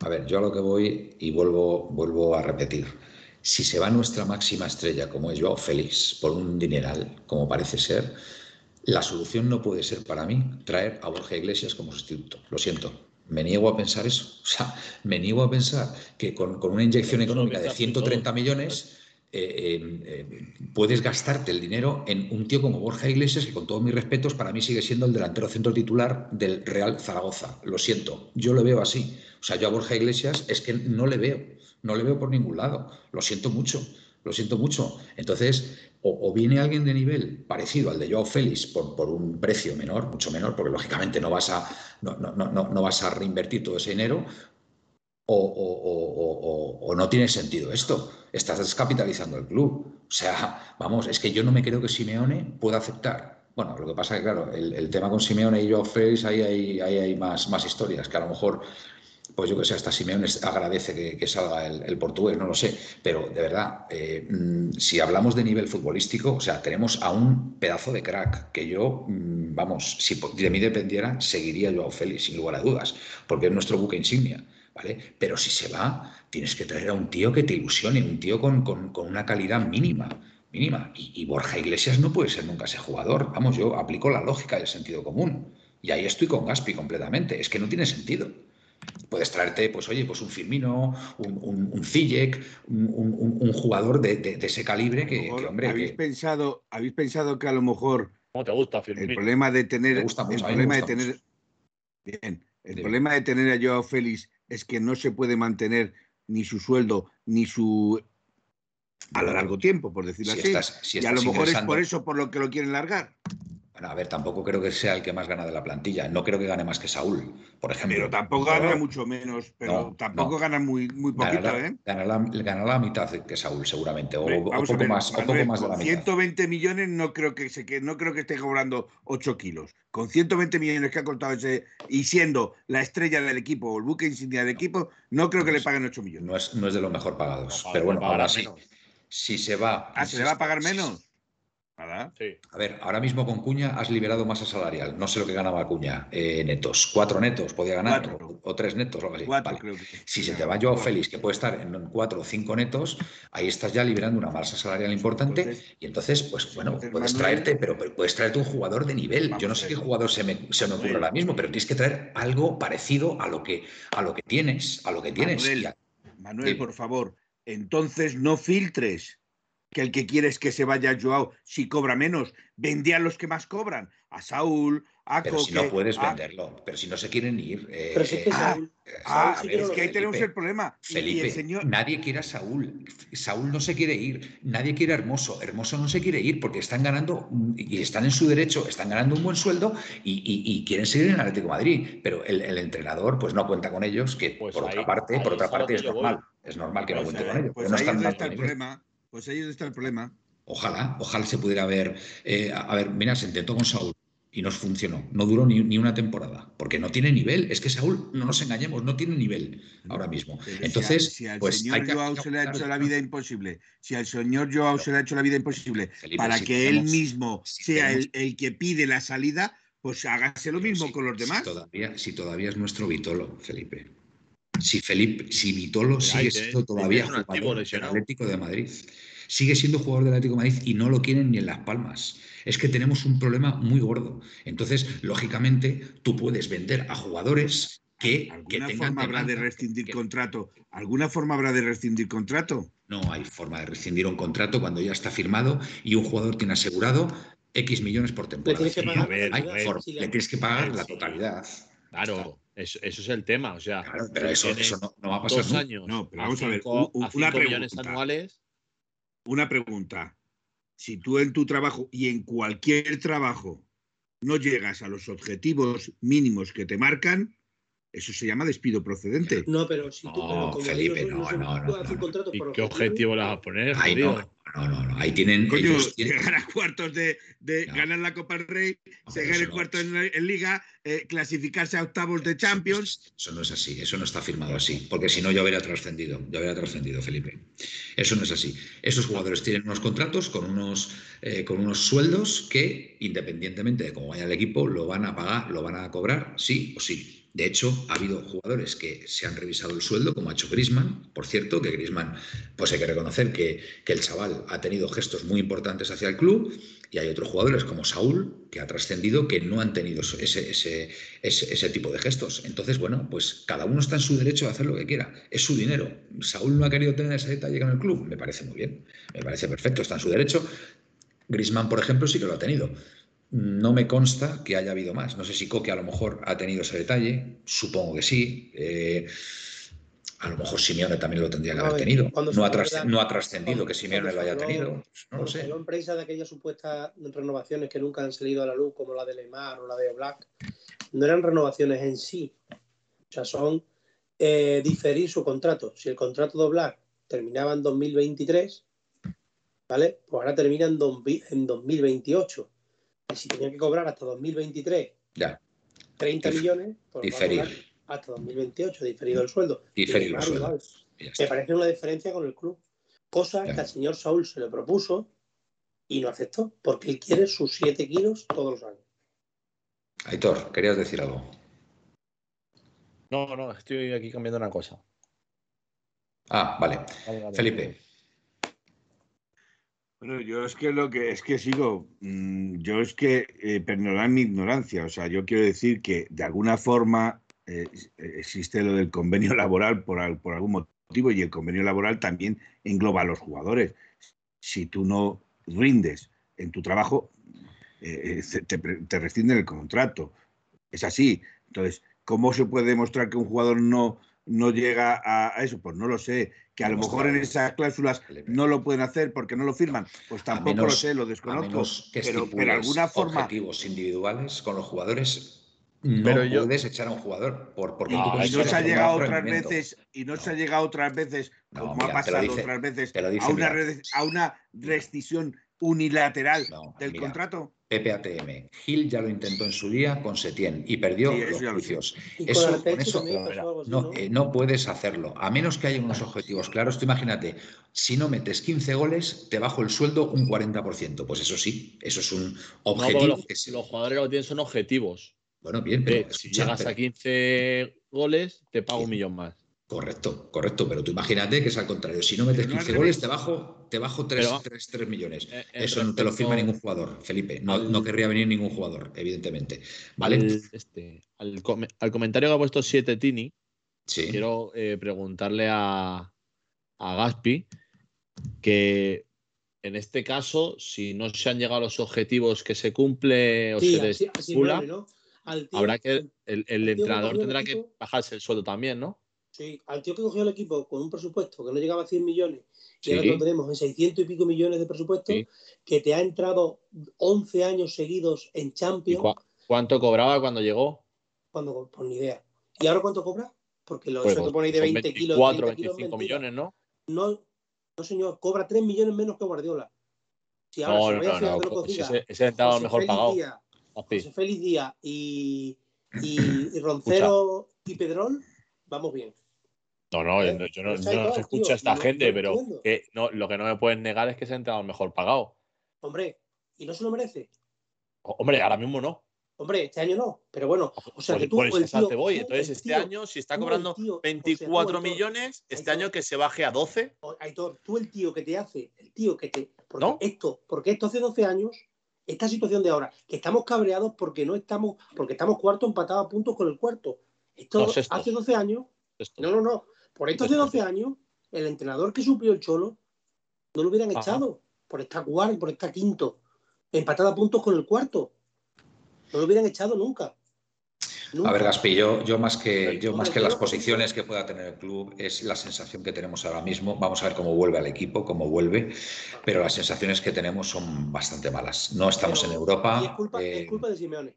A ver, yo a lo que voy y vuelvo, vuelvo a repetir. si se va nuestra máxima estrella, como es Joao Félix, por un dineral, como parece ser, la solución no puede ser para mí traer a Borja Iglesias como sustituto. Lo siento. Me niego a pensar eso. O sea, me niego a pensar que con, con una inyección económica de 130 millones eh, eh, puedes gastarte el dinero en un tío como Borja Iglesias, que con todos mis respetos, para mí sigue siendo el delantero centro titular del Real Zaragoza. Lo siento, yo lo veo así. O sea, yo a Borja Iglesias es que no le veo, no le veo por ningún lado. Lo siento mucho, lo siento mucho. Entonces, o, viene alguien de nivel parecido al de Joao Félix por, por, un precio menor, mucho menor, porque lógicamente no vas a, no, no, no, no vas a reinvertir todo ese dinero, o, no tiene sentido esto. Estás descapitalizando el club. O sea, vamos, es que yo no me creo que Simeone pueda aceptar. Bueno, lo que pasa es que, claro, el, tema con Simeone y Joao Félix, ahí hay, hay más, más historias, que a lo mejor pues yo que sé, hasta Simeone agradece que, salga el, portugués, no lo sé, pero de verdad, eh, mm, si hablamos de nivel futbolístico, o sea, tenemos a un pedazo de crack que yo, mm, vamos, si de mí dependiera, seguiría yo a Félix, sin lugar a dudas, porque es nuestro buque insignia. ¿Vale? Pero si se va, tienes que traer a un tío que te ilusione, un tío con, una calidad mínima. mínima. Y, y, Borja Iglesias no puede ser nunca ese jugador. Vamos, yo aplico la lógica del sentido común. Y ahí estoy con Gaspi completamente. Es que no tiene sentido. Puedes traerte, pues oye, pues un Firmino, un, un, un un, jugador de, ese calibre que, hombre. ¿habéis, Pensado, ¿Habéis pensado que a lo mejor. ¿Cómo te gusta, Firmino? El problema de tener. el problema de tener. Bien. El problema de tener a Joao Félix es que no se puede mantener ni su sueldo ni su a lo largo tiempo, por decirlo así. y a lo mejor es por eso por lo que lo quieren largar. Bueno, a ver, tampoco creo que sea el que más gana de la plantilla. No creo que gane más que Saúl, por ejemplo. Pero tampoco gana mucho menos, pero tampoco gana muy, muy poquito, ¿eh? Ganará, la mitad que Saúl, seguramente, o, poco, más, de la 120 millones no creo que se no creo que esté cobrando 8 kilos. Con 120 millones que ha cortado ese y siendo la estrella del equipo o el buque insignia del equipo, no creo que le paguen 8 millones. No es, no es de los mejor pagados. pero bueno, ahora sí. Si se va. Ah, ¿se le va a pagar menos? A ver, ahora mismo con Cuña has liberado masa salarial. No sé lo que ganaba Cuña eh, netos. Cuatro netos podía ganar, o, tres netos o algo así. Si se te va Joao Félix, que puede estar en cuatro o cinco netos, ahí estás ya liberando una masa salarial importante. y entonces, pues bueno, puedes traerte, pero, puedes traerte un jugador de nivel. Yo no sé qué jugador se me, se me ocurre ahora mismo, pero tienes que traer algo parecido a lo que, a lo que tienes, a lo que tienes. Manuel por favor, entonces no filtres que el que quiere es que se vaya Joao si cobra menos. Vende a los que más cobran, a Saúl, a Pero si no puedes venderlo, pero si no se quieren ir. Eh, pero si es que Saúl, ah, es que ahí tenemos el problema. Felipe, nadie quiere a Saúl. Saúl no se quiere ir, nadie quiere a Hermoso. Hermoso no se quiere ir porque están ganando y están en su derecho, están ganando un buen sueldo y, quieren seguir en el Atlético de Madrid. Pero el, entrenador, pues no cuenta con ellos, que pues por otra parte, por otra parte es normal. Es normal que no pues cuente con ellos. Pues no ahí están está el problema. Pues ahí está el problema. Ojalá, ojalá se pudiera ver. Eh, a ver, mira, se intentó con Saúl y no funcionó. No duró ni, una temporada, porque no tiene nivel. Es que Saúl, no nos engañemos, no tiene nivel ahora mismo. Entonces, si, al pues señor Joao se le ha hecho la vida imposible, si al señor Joao se le ha hecho la vida imposible para que él mismo sea el, que pide la salida, pues hágase lo mismo con los demás. todavía, si todavía es nuestro Vitolo, Felipe si Felipe, si Vitolo sigue siendo todavía jugador del Atlético de Madrid, sigue siendo jugador del Atlético de Madrid y no lo quieren ni en Las Palmas. Es que tenemos un problema muy gordo. Entonces, lógicamente, tú puedes vender a jugadores que, ¿Alguna forma habrá de rescindir contrato? ¿Alguna forma habrá de rescindir contrato? No hay forma de rescindir un contrato cuando ya está firmado y un jugador tiene asegurado X millones por temporada. Le tienes que pagar, la totalidad. Claro. Eso, es el tema, o sea. pero eso, no, va a pasar. Dos años. No, pero vamos a, ver. una pregunta, anuales. Una pregunta. Si tú en tu trabajo y en cualquier trabajo no llegas a los objetivos mínimos que te marcan, eso se llama despido procedente. No, pero si tú. No, Felipe, no, no, no, ¿Y qué objetivo le vas a poner? Ahí no, No, no, no. Ahí tienen. Coño, ellos tienen- llegar a cuartos de, de No. ganar la Copa del Rey, No, llegar en no. cuartos en Liga, eh, clasificarse a octavos de Champions. Eso no es así, eso no está firmado así, porque si no ya hubiera trascendido, ya hubiera trascendido, Felipe. Eso no es así. Esos jugadores tienen unos contratos con unos, eh, con unos sueldos que, independientemente de cómo vaya el equipo, lo van a pagar, lo van a cobrar, sí o sí. De hecho, ha habido jugadores que se han revisado el sueldo, como ha hecho Grisman, por cierto, que Grisman, pues hay que reconocer que, el chaval ha tenido gestos muy importantes hacia el club, y hay otros jugadores como Saúl, que ha trascendido, que no han tenido ese, tipo de gestos. Entonces, bueno, pues cada uno está en su derecho de hacer lo que quiera. Es su dinero. Saúl no ha querido tener ese detalle en el club. Me parece muy bien. Me parece perfecto. Está en su derecho. Grisman, por ejemplo, sí que lo ha tenido. No me consta que haya habido más. No sé si Coque a lo mejor ha tenido ese detalle. Supongo que sí. Eh, a lo mejor Simeone también lo tendría que haber tenido. No ha, no trascendido que Simeone lo haya habló- tenido. No lo sé. en prensa de aquellas supuestas renovaciones que nunca han salido a la luz, como la de Lemar o la de Black, no eran renovaciones en sí. O sea, son eh, diferir su contrato. Si el contrato de Black terminaba en 2023, ¿vale? Pues ahora termina en, en 2028. Y si tenía que cobrar hasta 2023 Ya, 30 Dif- millones, pues va a diferir. hasta 2028, diferido el sueldo. Y Diferir el sueldo. Me parece una diferencia con el club. Cosa Ya. que al señor Saúl se le propuso y no aceptó, porque él quiere sus 7 kilos todos los años. Aitor, querías decir algo. No, no, estoy aquí cambiando una cosa. Ah, vale. Vale, vale. Felipe. Bueno, yo es que lo que es que sigo, mm, yo es que eh, perdonad mi ignorancia, o sea, yo quiero decir que de alguna forma eh, existe lo del convenio laboral por, por algún motivo y el convenio laboral también engloba a los jugadores. Si tú no rindes en tu trabajo, eh, eh, te, te rescinden el contrato. Es así. Entonces, ¿cómo se puede demostrar que un jugador no, no llega a, a eso? Pues no lo sé. Que a lo mejor en esas cláusulas no lo pueden hacer porque no lo firman. Pues tampoco menos- lo sé, lo desconozco. que pero, pero alguna forma. objetivos individuales con los jugadores, no Pero yo- puedes echar a un jugador por, porque Ah, tú Y no se ha llegado otras veces, y no, se ha No. llegado otras veces, No, como mira, ha pasado dice- otras veces, dice, a, una a una rescisión unilateral No, del mira, contrato. Pepe ATM. Gil ya lo intentó en su día con Setién y perdió Sí, los juicios. Con Eso, con eso no, ¿no? eh, no puedes hacerlo, a menos que haya unos objetivos claros. Tú imagínate, si no metes 15 goles, te bajo el sueldo un 40%. Pues eso sí, eso es un No, objetivo. los, que se- los jugadores lo que tienen son objetivos. Bueno, bien, Eh, pero si llegas pero- a 15 goles, te pago un millón más. Correcto, correcto, pero tú imagínate que es al contrario. Si no metes Pero no al 15 goles, te bajo, te bajo 3, Pero- millones. Eh, Eso no te lo firma ningún jugador, Felipe. No, al- no querría venir ningún jugador, evidentemente. ¿Vale? Al, este, al, al comentario que ha puesto 7 Tini, sí. quiero eh, preguntarle a, a Gaspi que en este caso, si no se han llegado a los objetivos que se cumple o Sí, se tío- habrá que el, el entrenador tendrá que bajarse el sueldo también, ¿no? Sí, al tío que cogió el equipo con un presupuesto que no llegaba a 100 millones y ahora lo tenemos en 600 y pico millones de presupuesto, Sí. que te ha entrado 11 años seguidos en ¿Y Champions, cuánto cobraba cuando llegó? cuando, por ni idea. ¿Y ahora cuánto cobra? Porque lo Pues, eso que ponéis de son 20 kilos, 24, 30 kilos, 25 mentira. millones, ¿no? No, no, señor, cobra 3 millones menos que Guardiola. Si ahora No, se no, no, pues ese, ese entraba José mejor pagado. Díaz, Gaspi. José Félix Díaz y, y, y Roncero y Pedrol, vamos bien. No, no, yo, ¿Eh? no- yo no, Pero yo no escucho tío, a esta no- gente, no pero que no, lo que no me puedes negar es que se ha entrado mejor pagado. Hombre, y no se lo merece. O- Hombre, ahora mismo no. Hombre, este año no, pero bueno, o sea Pues que tú, por el tío- te voy. Entonces, este tío- año, si está cobrando tío- o sea, tú, 24 Aitor, millones, este Aitor. año que se baje a 12. o- Aitor, tú el tío que te hace, el tío que te. Porque ¿No? esto, porque esto hace 12 años, esta situación de ahora, que estamos cabreados porque no estamos, porque estamos cuarto empatados a puntos con el cuarto. Esto No, hace 12 años, no, no, no. Por esto hace 12 años, el entrenador que suplió el Cholo no lo hubieran Ajá. echado por estar cuarto, por estar quinto, empatado a puntos con el cuarto. No lo hubieran echado nunca. Nunca. A ver, Gaspi, yo, yo más que, yo más que las posiciones que pueda tener el club es la sensación que tenemos ahora mismo. Vamos a ver cómo vuelve al equipo, cómo vuelve, pero las sensaciones que tenemos son bastante malas. No estamos Pero- en Europa. y es culpa, eh, es culpa de Simeone.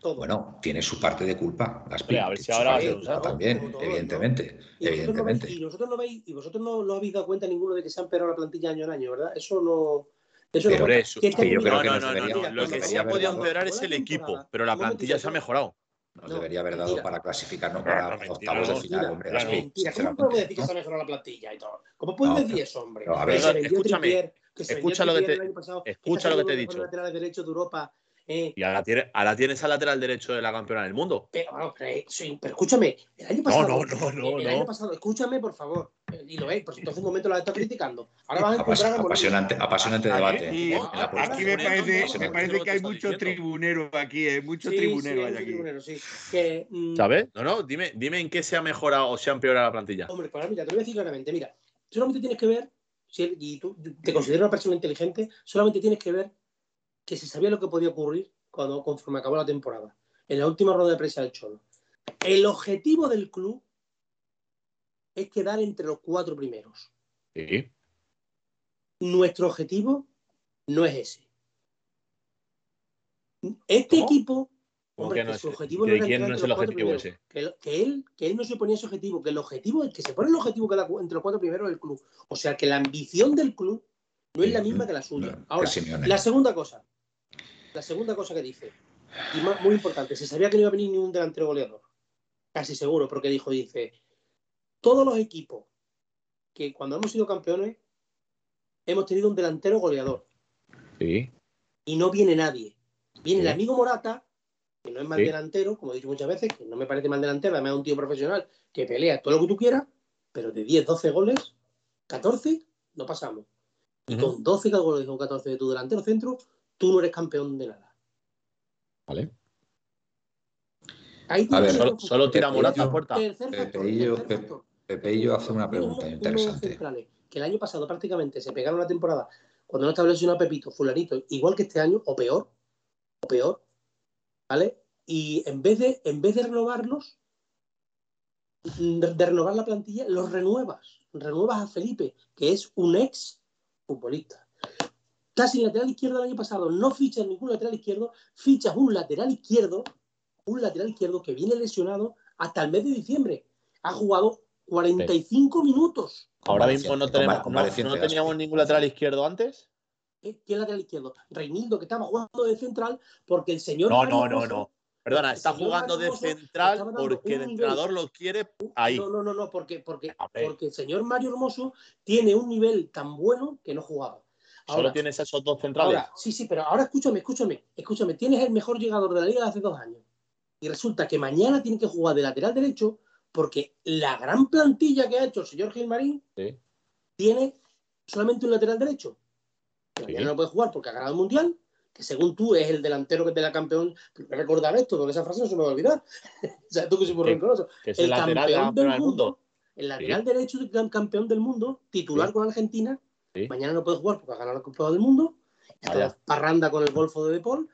Todo. Bueno, tiene su parte de culpa. Gaspi, a ver si ahora también, evidentemente. Y evidentemente. Vosotros no, y vosotros no veis, y vosotros no, no habéis dado cuenta ninguno de que se han perdido la plantilla año en año, ¿verdad? Eso no. Eso pero no, eso, que yo creo que no, no, no, Lo que sí ha podido empeorar es el equipo, pero la plantilla se ha mejorado. Nos debería haber dado para clasificarnos para octavos de final, hombre. Mentira, ¿cómo podemos decir que se ha mejorado la plantilla y todo? ¿Cómo puedes decir eso, hombre? a ver, escúchame, escucha lo que te, escucha lo que te he dicho. lateral derecho de Europa eh, y ahora, tiene, ahora tienes al lateral derecho de la campeona del mundo. Pero, bueno, pero, sí, pero, escúchame, el año pasado. No, no, no, el, no. año pasado, escúchame, por favor. Y lo veis, por si entonces un momento la está criticando. Ahora vas a encontrar a apasionante, apasionante debate. Y, aquí me parece, me parece que hay mucho tribunero aquí, hay mucho sí, tribunero sí, aquí. Tribunero, sí. que, mm, ¿Sabes? No, no, dime, dime en qué se ha mejorado o se ha empeorado la plantilla. Hombre, pues mira, te lo voy a decir claramente. Mira, solamente tienes que ver, si, y tú te consideras una persona inteligente, solamente tienes que ver que se sabía lo que podía ocurrir cuando conforme acabó la temporada, en la última ronda de prensa del Cholo. El objetivo del club es quedar entre los cuatro primeros. Sí. Nuestro objetivo no es ese. Este ¿Cómo? equipo, ¿Cómo hombre, que no que es- su objetivo que no quién es el objetivo primeros. ese? Que, que él, que él no se ponía ese objetivo, que el objetivo, el que se pone el objetivo cu- entre los cuatro primeros del club. O sea que la ambición del club no es la misma que la suya. No, Ahora, la segunda cosa, la segunda cosa que dice, y más- muy importante, se sabía que no iba a venir ningún delantero goleador. Casi seguro, porque dijo, dice, todos los equipos que cuando hemos sido campeones hemos tenido un delantero goleador Sí. y no viene nadie. Viene Sí. el amigo Morata, que no es mal Sí. delantero, como he dicho muchas veces, que no me parece mal delantero, además es un tío profesional que pelea todo lo que tú quieras, pero de 10, 12 goles, 14, no pasamos. Y con 12 goles o 14 de tu delantero centro, tú no eres campeón de nada. Vale. Ahí A ver, Solo, solo tira Morata a puerta. Pepeillo, hace una pregunta interesante. que el año pasado prácticamente se pegaron la temporada cuando no estaba lesionado Pepito, fulanito, igual que este año, o peor, o peor, ¿vale? Y en vez de, en vez de renovarlos, de renovar la plantilla, los renuevas. Renuevas a Felipe, que es un ex futbolista. Sin lateral izquierdo el año pasado, no fichas ningún lateral izquierdo, fichas un lateral izquierdo, un lateral izquierdo que viene lesionado hasta el mes de diciembre. Ha jugado 45 minutos. Ahora mismo no, tenemos, no, no teníamos ningún lateral izquierdo antes. ¿Quién es lateral izquierdo? Reinildo, que estaba jugando de central porque el señor. No, Mario no, no, no. Perdona, está jugando de central porque el entrenador lo quiere ahí. No, no, no, no, porque, porque, porque el señor Mario Hermoso tiene un nivel tan bueno que no jugaba. Solo tienes esos dos centrales. ahora, sí, sí, pero ahora escúchame, escúchame, escúchame. Tienes el mejor llegador de la liga de hace dos años. Y resulta que mañana tiene que jugar de lateral derecho porque la gran plantilla que ha hecho el señor Gilmarín Sí. tiene solamente un lateral derecho. Sí. mañana no puede jugar porque ha ganado el mundial, que según tú es el delantero que te la campeón. Recordar esto, porque esa frase no se me va a olvidar. o sea, tú que soy muy Sí. rencoroso. que es el, lateral campeón del mundo. mundo, el lateral derecho del campeón del mundo, titular con Argentina, Sí. mañana no puede jugar porque ha ganado la Copa del Mundo. De parranda con el Golfo de De Paul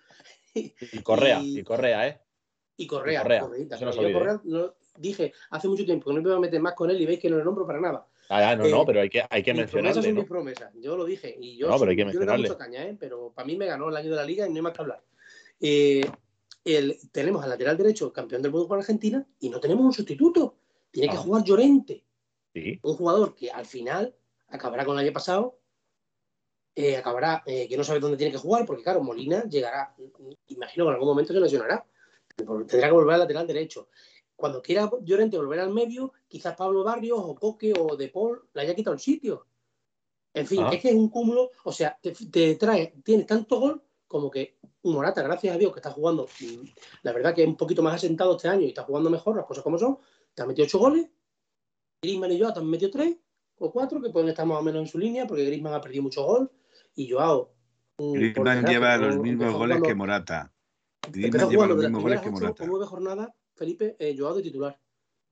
Y Correa, Y- y Correa, ¿eh? y Correa. Y Correa, Correita. eso no olvide. Correa no- dije hace mucho tiempo que no me iba a meter más con él y veis que no le nombro para nada. Ah, ah, no, Eh, no, pero hay que, hay que mencionarle, son ¿no? mis promesas. Yo lo dije. Y yo, No, pero hay que yo le mencionarle. mucha caña, ¿eh? pero para mí me ganó el año de la liga y no hay más que hablar. Eh, el- tenemos al lateral derecho campeón del mundo con Argentina y no tenemos un sustituto. Tiene que Ah. jugar Llorente, Sí, un jugador que al final acabará con el año pasado, eh, acabará eh, que no sabe dónde tiene que jugar, porque claro, Molina llegará, imagino que en algún momento se lesionará, tendrá que volver al lateral derecho. Cuando quiera Llorente volver al medio, quizás Pablo Barrios o Coque o De Paul le haya quitado el sitio. En fin, Ah. es que es un cúmulo, o sea, te, te trae, tiene tanto gol como que Morata, gracias a Dios, que está jugando, mm, la verdad que es un poquito más asentado este año y está jugando mejor, las cosas como son, te ha metido ocho goles, Griezmann y Joao te han metido tres o cuatro, que pueden estar más o menos en su línea, porque Griezmann ha perdido muchos goles, y Joao... desgracia, lleva los mismos goles que Morata. Griezmann lleva los mismos goles que Morata. o nueve jornadas, Felipe eh, Joao de titular.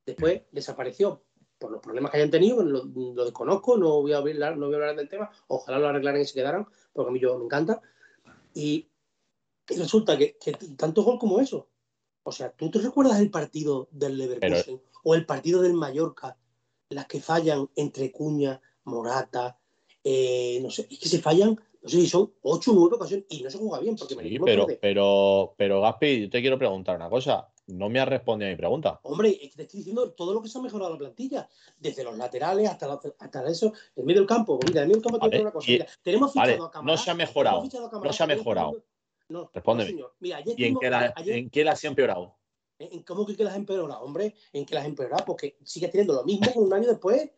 Después desapareció por los problemas que hayan tenido, lo, lo desconozco, no voy, a hablar, no voy a hablar del tema, ojalá lo arreglaran y se quedaran, porque a mí yo me encanta. Y, y resulta que, que tanto gol como eso. O sea, ¿tú te recuerdas el partido del Leverkusen o el partido del Mallorca? Las que fallan entre Cuña, Morata, eh, no sé, es que se fallan No sé si son 8 o 9 ocasiones y no se juega bien porque Sí, pero, pero, pero Gaspi, yo te quiero preguntar una cosa. No me has respondido a mi pregunta. Hombre, es que te estoy diciendo todo lo que se ha mejorado la plantilla, desde los laterales hasta, la- hasta eso, el medio del campo. Mira, el medio del campo Vale, una cosa. y- Mira, tenemos fichado vale, a no se ha mejorado, Camará, no se ha mejorado. No, Respóndeme. no. Mira, ¿Y en qué, la, ayer- en qué las ha empeorado? ¿En cómo que, que las ha empeorado, hombre? ¿En que las ha empeorado? Porque sigues teniendo lo mismo un año después.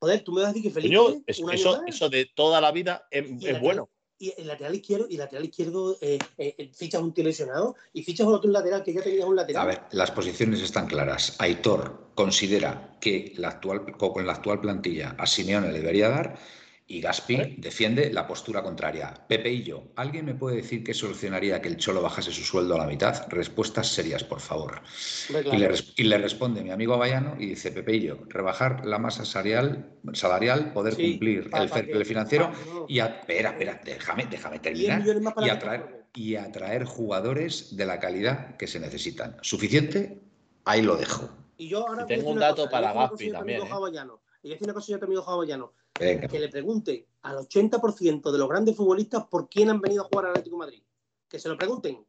Joder, tú me vas a decir que Felipe, Coño, es- un año eso, más, eso de toda la vida es, y es bueno. Y el lateral izquierdo, y el lateral izquierdo eh, eh, eh, fichas un tío lesionado y fichas otro lateral que ya tenías un lateral. A ver, las posiciones están claras. Aitor considera que la actual, con la actual plantilla a Simeone le debería dar y Gaspi defiende la postura contraria. Pepe y yo, ¿alguien me puede decir qué solucionaría que el Cholo bajase su sueldo a la mitad? Respuestas serias, por favor. Y, le, res- y le responde mi amigo Avallano y dice, Pepe y yo, rebajar la masa salarial, salarial poder Sí, cumplir el fair play financiero no. y a- espera, espera, déjame, déjame 10 terminar y atraer, y atraer jugadores de la calidad que se necesitan. ¿Suficiente? Ahí lo dejo. Y yo ahora Y tengo un dato cosa, para Gaspi también, ¿eh? Y decir una cosa yo también Javallano. Venga. Que le pregunte al 80% de los grandes futbolistas por quién han venido a jugar al Atlético de Madrid. Que se lo pregunten.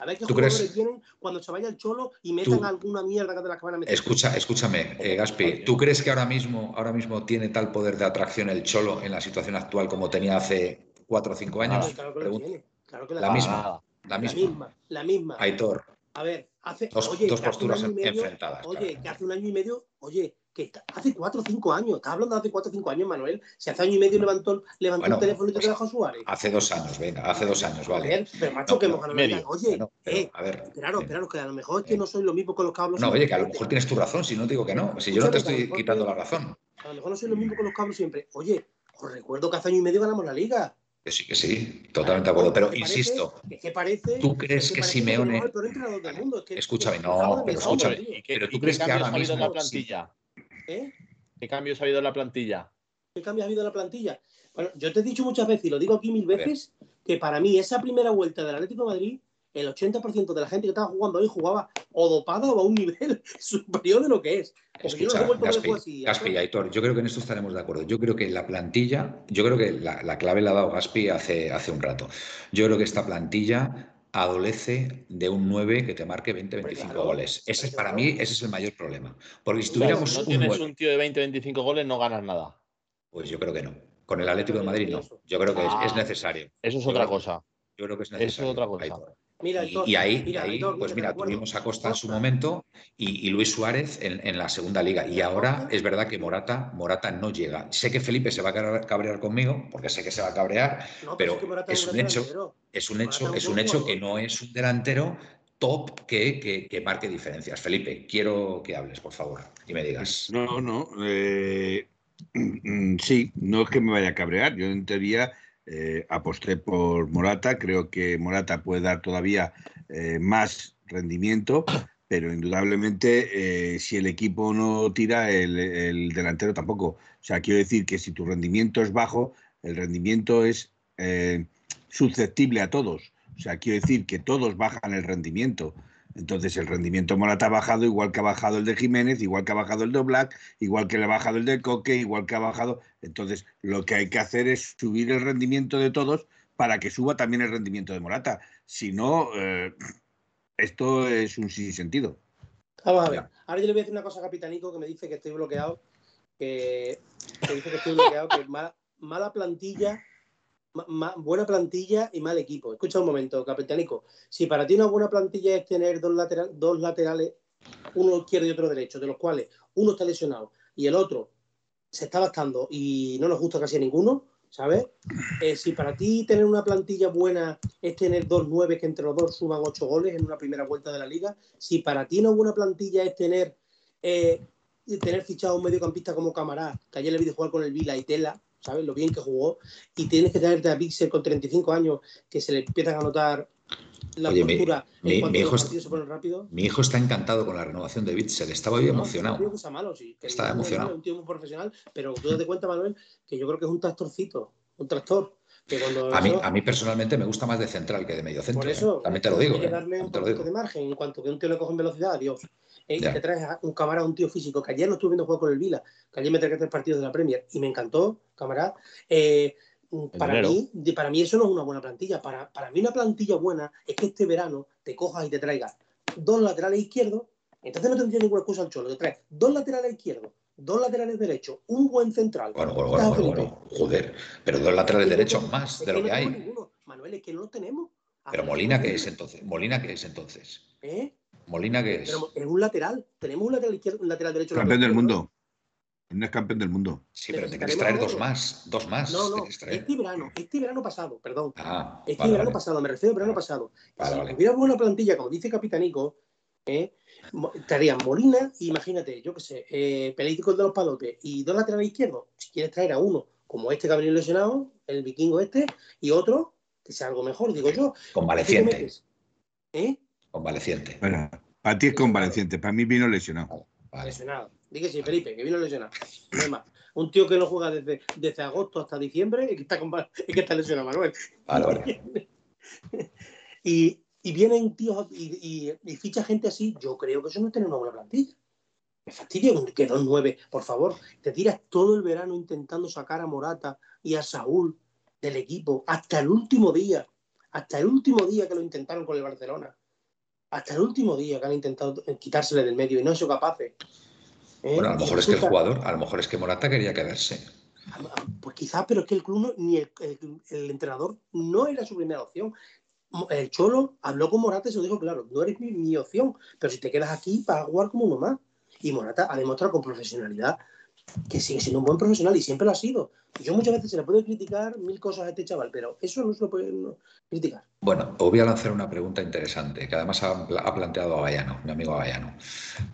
A ver qué ¿Tú jugadores vienen cuando se vaya el cholo y metan Tú- alguna mierda que te las van a meter. Escucha, escúchame, eh, Gaspi, ¿tú crees que ahora mismo, ahora mismo tiene tal poder de atracción el Cholo en la situación actual como tenía hace cuatro o cinco años? Hombre, claro que lo tiene. Claro que La misma. La La misma. misma. La misma. Aitor, A ver, hace. dos, oye, dos que posturas medio- enfrentadas. Oye, claro. que hace un año y medio, oye, que hace cuatro o cinco años, estás hablando de hace cuatro o cinco años, Manuel. Si hace año y medio levantó, levantó Bueno, el teléfono y te pues, dejó Suárez. Hace dos años, venga, hace dos años, vale. Joder, pero macho, No, que no, hemos ganado la. Oye, Bueno, pero, eh, a ver. esperaros, eh, esperaros, que a lo mejor es que eh. no soy lo mismo con los cabros. No, oye, que a lo mejor tienes tu razón, si no te digo que no. Si yo no te estoy mejor quitando la razón. A lo mejor no soy lo mismo con los cabros siempre. Oye, os recuerdo que hace año y medio ganamos la liga. Que sí, que sí, totalmente de acuerdo. Pero ¿Qué insisto, que parece. ¿tú crees es que Simeone- Escúchame, no, pero escúchame, tío. ¿Y qué, Pero tú qué crees que ahora la mismo, sí. plantilla? ¿Eh? ¿Qué cambios ha habido en la plantilla? ¿Qué cambios ha habido en la plantilla? Bueno, yo te he dicho muchas veces y lo digo aquí mil veces, que para mí esa primera vuelta del Atlético de Madrid, el 80% de la gente que estaba jugando hoy jugaba o dopada o a un nivel superior de lo que es. Yo no Escucha, ver Gaspi, así. Gaspi y Aitor, yo creo que en esto estaremos de acuerdo. Yo creo que la plantilla, yo creo que la, la clave la ha dado Gaspi hace, hace un rato. Yo creo que esta plantilla adolece de un 9 que te marque 20, 25 claro, goles. Ese es para mí, ese es el mayor problema. Porque si tuviéramos si no un tienes 9, un tío de 20, 25 goles, no ganas nada. pues yo creo que no. Con el Atlético de Madrid no. Yo creo que es, Ah. es necesario. Eso es otra cosa. Yo creo que es Eso es necesario. otra cosa. Mira, Y, ahí, mira, ahí, Aitor, pues mira, tuvimos a Costa en su momento y, y Luis Suárez en, en la segunda liga. Y ahora es verdad que Morata, Morata no llega. Sé que Felipe se va a cabrear- conmigo, porque sé que se va a cabrear. No, pero es que Morata es un hecho. Es un hecho, es un hecho que no es un delantero top que, que- que marque diferencias. Felipe, quiero que hables, por favor, y me digas. No, no. eh, sí, no es que me vaya a cabrear. Yo en teoría eh, aposté por Morata. Creo que Morata puede dar todavía eh, más rendimiento, pero indudablemente eh, si el equipo no tira, el, el delantero tampoco. O sea, quiero decir que si tu rendimiento es bajo, el rendimiento es eh, susceptible a todos. O sea, quiero decir que todos bajan el rendimiento. Entonces el rendimiento Morata ha bajado igual que ha bajado el de Jiménez, igual que ha bajado el de Black, igual que le ha bajado el de Coque, igual que ha bajado. Entonces lo que hay que hacer es subir el rendimiento de todos para que suba también el rendimiento de Morata. Si no, eh, esto es un sinsentido. Vamos a ver. Ahora yo le voy a decir una cosa a Capitanico que me dice que estoy bloqueado. Que, que dice que estoy bloqueado, que mala, mala plantilla, buena plantilla y mal equipo. Escucha un momento, Capitanico. Si para ti una buena plantilla es tener dos, lateral, dos laterales, uno izquierdo y otro derecho, de los cuales uno está lesionado y el otro se está gastando y no nos gusta casi a ninguno, ¿sabes? Eh, si para ti tener una plantilla buena es tener dos nueve que entre los dos suban ocho goles en una primera vuelta de la liga, si para ti una buena plantilla es tener eh, tener fichado un mediocampista como Camará, que ayer le vi jugar con el Vila y Tela, ¿sabes? Lo bien que jugó, y tienes que tenerte a Pixel con 35 años que se le empiezan a notar la Oye, mi- postura mi- mi los hijo es- partidos se ponen rápidos. Mi hijo está encantado con la renovación de Bitzel. Estaba hoy no emocionado. sea malo, sí, que Está no es emocionado. Es un tío muy profesional, pero tú date cuenta, Manuel, que yo creo que es un tractorcito, un tractor. Que cuando A mí, eso- a mí personalmente me gusta más de central que de medio centro. por ¿eh? eso, También te lo digo. hay que ¿eh? darle un lo poquito digo. de margen. En cuanto que un tío le coge en velocidad, adiós. Eh, y te traes a un camarada, un tío físico, que ayer lo estuve viendo jugar con el Vila, que ayer me traje tres partidos de la Premier y me encantó, camarada. Eh, para dinero. mí, para mí eso no es una buena plantilla. Para, para mí una plantilla buena es que este verano te cojas y te traigas dos laterales izquierdos. Entonces no tendría ninguna excusa al Cholo. Te traes dos laterales izquierdos, dos laterales derechos, un buen central. Bueno, bueno, bueno, joder. Pero dos laterales derechos más de lo que no hay. ninguno. Manuel, es que no lo tenemos. Pero Molina, no ¿qué es entonces? ¿Molina qué es entonces? ¿Eh? ¿Molina qué es? Pero es un lateral. Tenemos un lateral izquierdo, un lateral derecho. Campeón del lateral mundo. No es campeón del mundo. Sí, pero te quieres traer dos más. Dos más. No, no. Este verano, este verano pasado, perdón. Ah, Este vale, verano vale. pasado, me refiero al verano pasado. Vale, si vale. hubiera una plantilla, como dice Capitanico, ¿eh? Estarían Molina, imagínate, yo qué sé, eh, Pelíticos de los Palotes y dos laterales izquierdos. Si quieres traer a uno, como este que ha venido lesionado, el vikingo este, y otro que sea algo mejor, digo yo. ¿Qué te Convaleciente. ¿Eh? Convaleciente. Bueno, para ti es convaleciente, para mí vino lesionado. Vale. Lesionado. Dije sí, Felipe, que vino lesionado. No hay más. Un tío que no juega desde, desde agosto hasta diciembre y que está, con- es que está lesionado, Manuel. Vale, vale. y, y vienen tíos y, y, y ficha gente así, yo creo que eso no es tener una buena plantilla. Me fastidia que dos nueve, por favor, te tiras todo el verano intentando sacar a Morata y a Saúl del equipo hasta el último día, hasta el último día que lo intentaron con el Barcelona, hasta el último día que han intentado quitársele del medio y no han sido capaces. ¿Eh? Bueno, a lo mejor es que el jugador, a lo mejor es que Morata quería quedarse. pues quizás, pero es que el club no- ni el, el- el entrenador no era su primera opción. El Cholo habló con Morata y se lo dijo claro, no eres mi, mi opción, pero si te quedas aquí vas a jugar como uno más. Y Morata ha demostrado con profesionalidad que sigue siendo un buen profesional y siempre lo ha sido. Yo muchas veces se le puede criticar mil cosas a este chaval, pero eso no se lo puede no, criticar. Bueno, os voy a lanzar una pregunta interesante que además ha, ha planteado Avallano, mi amigo Avallano.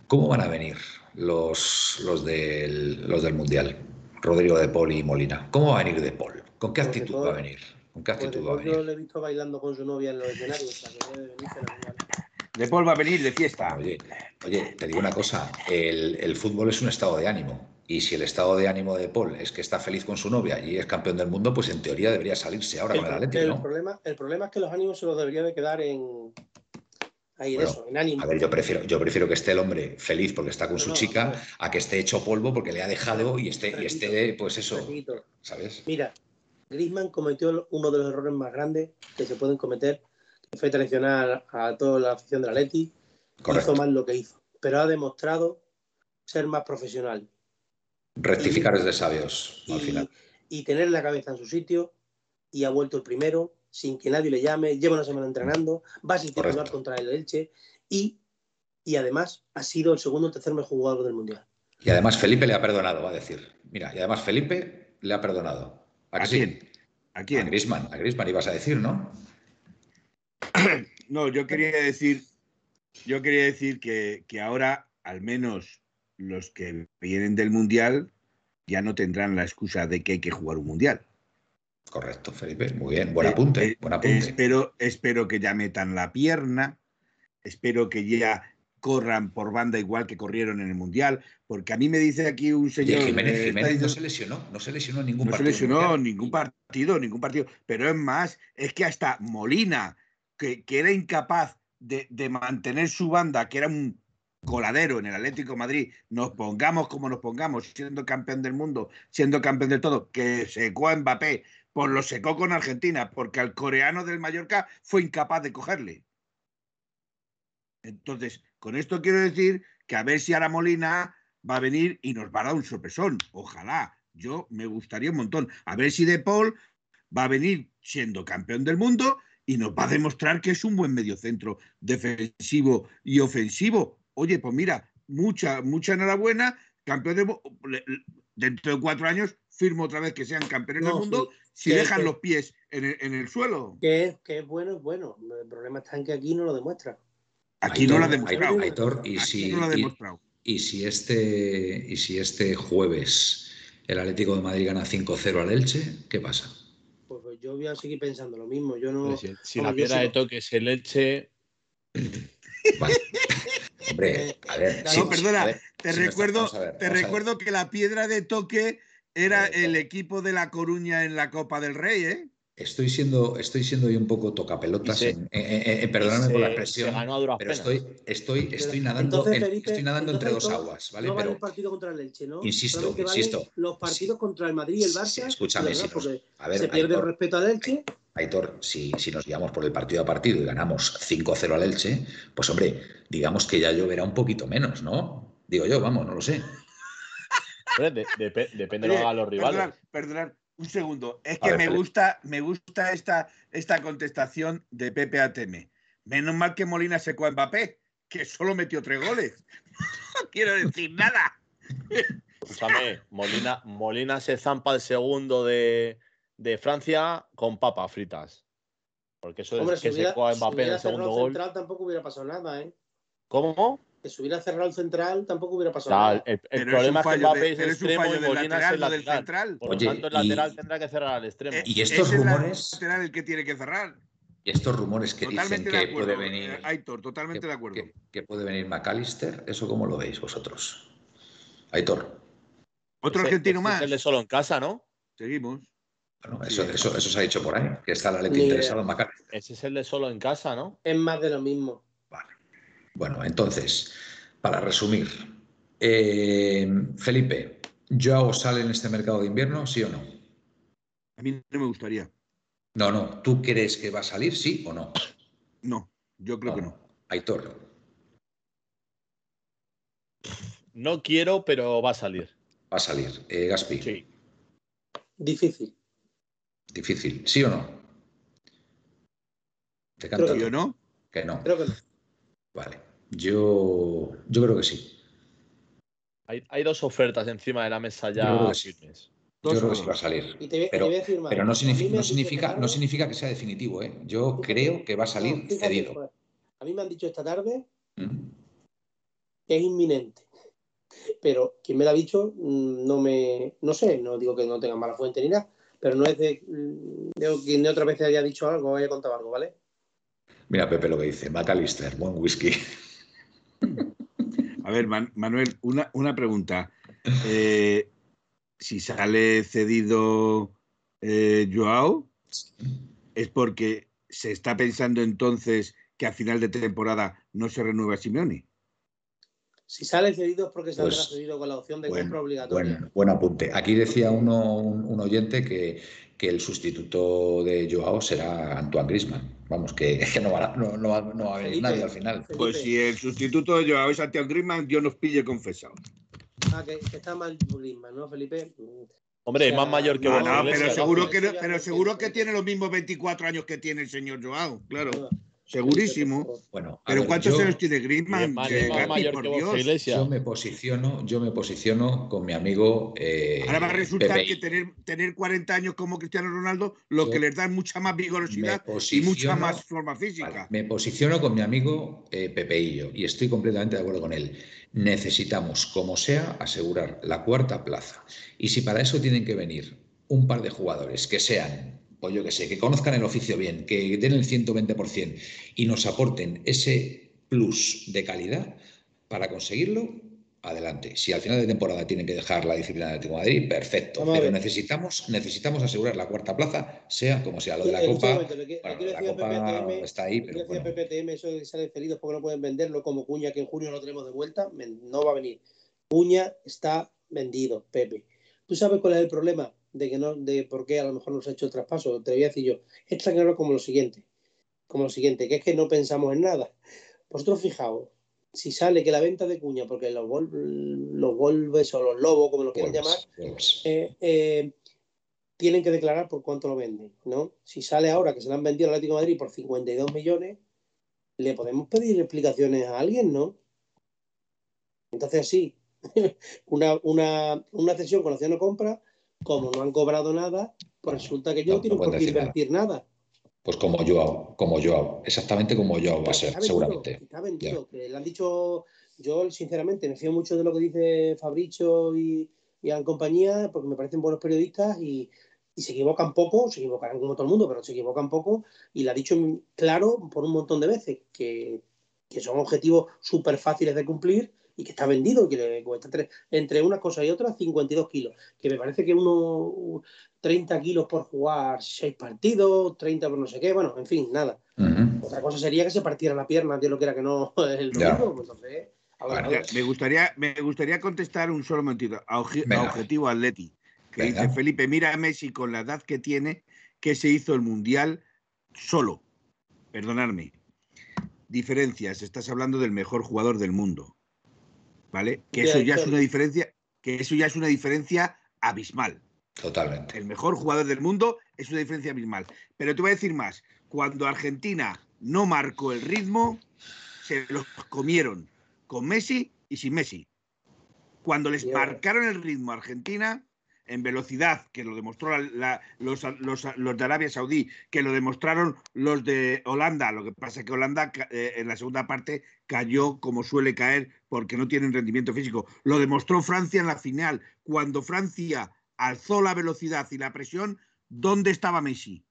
¿Cómo van a venir los, los, del, los del Mundial? Rodrigo de Paul y Molina. ¿Cómo va a venir de Paul? ¿Con qué Pues actitud Paul- va a venir? ¿Con qué Pues actitud va a después yo venir? le he visto bailando con su novia en los escenarios, venir. De Paul va a venir de fiesta. Oye, oye, te digo una cosa, el, el fútbol es un estado de ánimo. Y si el estado de ánimo de Paul es que está feliz con su novia y es campeón del mundo, pues en teoría debería salirse ahora El, con el Atlético, el ¿no? problema, el problema es que los ánimos se los debería de quedar en ahí en Bueno, eso, en ánimo. A ver, yo prefiero, yo prefiero que esté el hombre feliz porque está con No, su no, chica, a que esté hecho polvo porque le ha dejado y esté, y esté pues eso, ¿sabes? Mira, Griezmann cometió uno de los errores más grandes que se pueden cometer, que fue traicionar a toda la afición del Atleti. Correcto. Hizo mal lo que hizo, pero ha demostrado ser más profesional Rectificar es de sabios al y, final. y tener la cabeza en su sitio y ha vuelto el primero sin que nadie le llame, lleva una semana entrenando, va a ser titular contra el Elche y, y además ha sido el segundo o tercer mejor jugador del Mundial. Y además Felipe le ha perdonado, va a decir. Mira, y además Felipe le ha perdonado. ¿A, que ¿A quién? ¿A A quién? Griezmann, a Griezmann ibas a decir, ¿no? No, yo quería decir, yo quería decir que, que ahora, al menos los que vienen del Mundial, ya no tendrán la excusa de que hay que jugar un Mundial. Correcto, Felipe. Muy bien. Buen Eh, apunte, eh, buen apunte. Espero, espero que ya metan la pierna, espero que ya corran por banda igual que corrieron en el Mundial, porque a mí me dice aquí un señor... Jiménez, eh, Jiménez no se lesionó, no se lesionó en ningún no se partido. lesionó ningún partido, ningún partido. Pero es más, es que hasta Molina, que, que era incapaz de, de mantener su banda, que era un coladero en el Atlético Madrid, nos pongamos como nos pongamos, siendo campeón del mundo, siendo campeón de todo, que secó a Mbappé, pues lo secó con Argentina, porque al coreano del Mallorca fue incapaz de cogerle. Entonces, con esto quiero decir que a ver si ahora Molina va a venir y nos va a dar un sorpresón. Ojalá. Yo me gustaría un montón. A ver si De Paul va a venir siendo campeón del mundo y nos va a demostrar que es un buen mediocentro defensivo y ofensivo. Oye, pues mira, mucha, mucha enhorabuena. Campeón le- Dentro de cuatro años firmo otra vez que sean campeones No, del mundo sí, si que- dejan que- los pies en el, en el suelo. Que es, que es bueno, es bueno. El problema está en que aquí no lo demuestra. Aquí no lo ha demostrado. Aitor, y Aquí si, no lo ha demostrado. y si este, y si este jueves el Atlético de Madrid gana 5-0 al Elche, ¿qué pasa? Pues, pues yo voy a seguir pensando lo mismo. Yo no. Si, la piedra de toque es el Elche, Vale. Hombre, a ver. No, sí, perdona, a ver, Te sí, no está- recuerdo, ver, te que la piedra de toque era el equipo de La Coruña en la Copa del Rey, ¿eh? Estoy siendo, estoy siendo yo un poco tocapelotas. Se- en- eh, eh, por la expresión, pero penas. estoy, estoy, estoy nadando, Entonces, en- Felipe, estoy nadando entre dos aguas, ¿vale? no vale Pero el partido contra el Elche, ¿no? Insisto, insisto. Los partidos contra el Madrid y el Barça. Sí, escúchame, nos- Porque a ver, se pierde el respeto al Elche. Aitor, si, si nos guiamos por el partido a partido y ganamos 5-0 al Elche, pues hombre, digamos que ya lloverá un poquito menos, ¿no? Digo yo, vamos, no lo sé. De- depende de lo que Oye, hagan los rivales. Perdonad, perdonad, un segundo. Es A que ver, me gusta, me gusta esta, esta contestación de Pepe ATM. Menos mal que Molina secó a Mbappé, que solo metió tres goles. No quiero decir nada. Escúchame, Molina, Molina se zampa el segundo de, de Francia con papas fritas. Porque eso Hombre, es si que hubiera, secó a si Mbappé en el segundo el gol. central tampoco hubiera pasado nada, ¿eh? ¿Cómo? Que si hubiera cerrado el central tampoco hubiera pasado nada. el, el problema es que Mbappé de- es un extremo fallo y del Molina es lateral, el no del lateral. central. Por Oye, lo tanto, el y- lateral tendrá que cerrar al extremo. Y estos es el rumores- lateral el que tiene que cerrar. Y estos rumores que Totalmente dicen que acuerdo. puede venir. eh, Aitor, totalmente que- de acuerdo. Que, que puede venir McAllister, ¿eso cómo lo veis vosotros? Aitor. Otro Ese- argentino ese más. Es el de solo en casa, ¿no? Seguimos. Bueno, eso, eso, eso se ha dicho por ahí, que está la letra interesada en McAllister. Ese es el de solo en casa, ¿no? Es más de lo mismo. Vale. Bueno, entonces, para resumir, eh, Felipe, ¿Joao sale en este mercado de invierno, sí o no? A mí no me gustaría. No, no. ¿Tú crees que va a salir, sí o no? No, yo creo que no. Aitor, No quiero, pero va a salir. va a salir. Eh, Gaspi, Sí. Difícil. Difícil, ¿sí o no? Te Creo canta ¿Sí o no? que no. Creo que no. Vale. Yo, yo creo que sí. Hay, hay dos ofertas encima de la mesa Yo creo ya que sí. Yo creo que sí va a salir. Y te, voy- Pero- te voy a decir más. Pero no significa, no significa, no significa que sea definitivo, ¿eh? Yo Fíjate. creo que va a salir fíjate, cedido. joder. A mí me han dicho esta tarde Mm. que es inminente. Pero quien me lo ha dicho, mm, no me. No sé, no digo que no tenga mala fuente ni nada, pero no es de. mm, de quien otra vez haya dicho algo o haya contado algo, ¿vale? Mira Pepe lo que dice, McAllister, buen whisky. A ver, Man- Manuel, una, una pregunta. Eh, si sale cedido eh, Joao, ¿es porque se está pensando entonces que a final de temporada no se renueva Simeone? Si sale cedido es porque saldrá Pues, cedido con la opción de Buen, compra obligatoria. buen- buen apunte. Aquí decía uno, un, un oyente que, que el sustituto de Joao será Antoine Grisman. Vamos, que, que no, va, no, no va- no va a venir Felipe. nadie al final. Felipe, Pues si el sustituto de Joao es Santiago Griezmann, Dios nos pille confesado. ah, que, que está mal Griezmann, ¿no, Felipe? Hombre, O es más mayor que no, pero seguro pero que tiene los mismos 24 años que tiene el señor Joao, claro. Segurísimo. Bueno, Pero ver, ¿cuántos yo- años tiene Griezmann? Eh. Yo me posiciono, yo me posiciono con mi amigo. eh, Ahora va a resultar Pepe. que tener, tener 40 años como Cristiano Ronaldo, lo Yo que les da es mucha más vigorosidad y mucha más forma Vale, física. me posiciono con mi amigo eh, Pepeillo y estoy completamente de acuerdo con él. Necesitamos, como sea, asegurar la cuarta plaza. Y si para eso tienen que venir un par de jugadores que sean, yo que sé, que conozcan el oficio bien, que den el 120% y nos aporten ese plus de calidad para conseguirlo, adelante. Si al final de temporada tienen que dejar la disciplina del Atlético de Madrid, perfecto. Vamos Pero necesitamos, necesitamos asegurar la cuarta plaza, sea como sea. Lo de la Copa, momento, le, que- bueno, la Copa PPTM, está ahí, pero bueno. PPTM eso de que salen cedidos porque no pueden venderlo como Cuña, que en junio no tenemos de vuelta, no va a venir. Cuña está vendido, Pepe. ¿Tú sabes cuál es el problema de que no, de por qué a lo mejor no se ha hecho el traspaso? Te voy a decir yo. Es tan claro como lo siguiente, como lo siguiente, que es que no pensamos en nada. Vosotros fijaos, si sale que la venta de Cuña, porque los, Vol- los Wolves o los Lobos, como lo quieran llamar, eh, eh, tienen que declarar por cuánto lo venden, ¿no? Si sale ahora que se le han vendido al Atlético de Madrid por 52 millones, le podemos pedir explicaciones a alguien, ¿no? Entonces sí, una, una, una cesión con opción de compra, como no han cobrado nada, pues resulta que ellos No, no por qué invertir nada. Pues como Joao, como Joao, exactamente como Joao va a ser, seguramente. Está vendido, que le han dicho, yo sinceramente me fío mucho de lo que dice Fabricio y, y a la compañía, porque me parecen buenos periodistas y, y se equivocan poco, se equivocarán como todo el mundo, pero se equivocan poco y le ha dicho claro por un montón de veces que, que son objetivos súper fáciles de cumplir y que está vendido, que le cuesta tres, entre una cosa y otra 52 kilos, que me parece que uno 30 kilos por jugar 6 partidos, 30 por no sé qué, bueno, en fin, nada. Otra cosa sería que se partiera la pierna, Dios lo que era que no el domingo, pues entonces... Me gustaría, me gustaría contestar un solo momentito a, objetivo Atleti, que dice Felipe, mira a Messi con la edad que tiene, que se hizo el Mundial solo. Perdonadme. Diferencias, estás hablando del mejor jugador del mundo. ¿Vale? Que eso ya es una diferencia, que eso ya es una diferencia abismal. Totalmente. El mejor jugador del mundo es una diferencia abismal. Pero te voy a decir más. Cuando Argentina no marcó el ritmo, se los comieron con Messi y sin Messi. Cuando les marcaron el ritmo a Argentina, en velocidad, que lo demostró los, de Arabia Saudí, que lo demostraron los de Holanda. Lo que pasa es que Holanda eh, en la segunda parte cayó como suele caer porque no tienen rendimiento físico. Lo demostró Francia en la final. Cuando Francia alzó la velocidad y la presión, ¿dónde estaba Messi?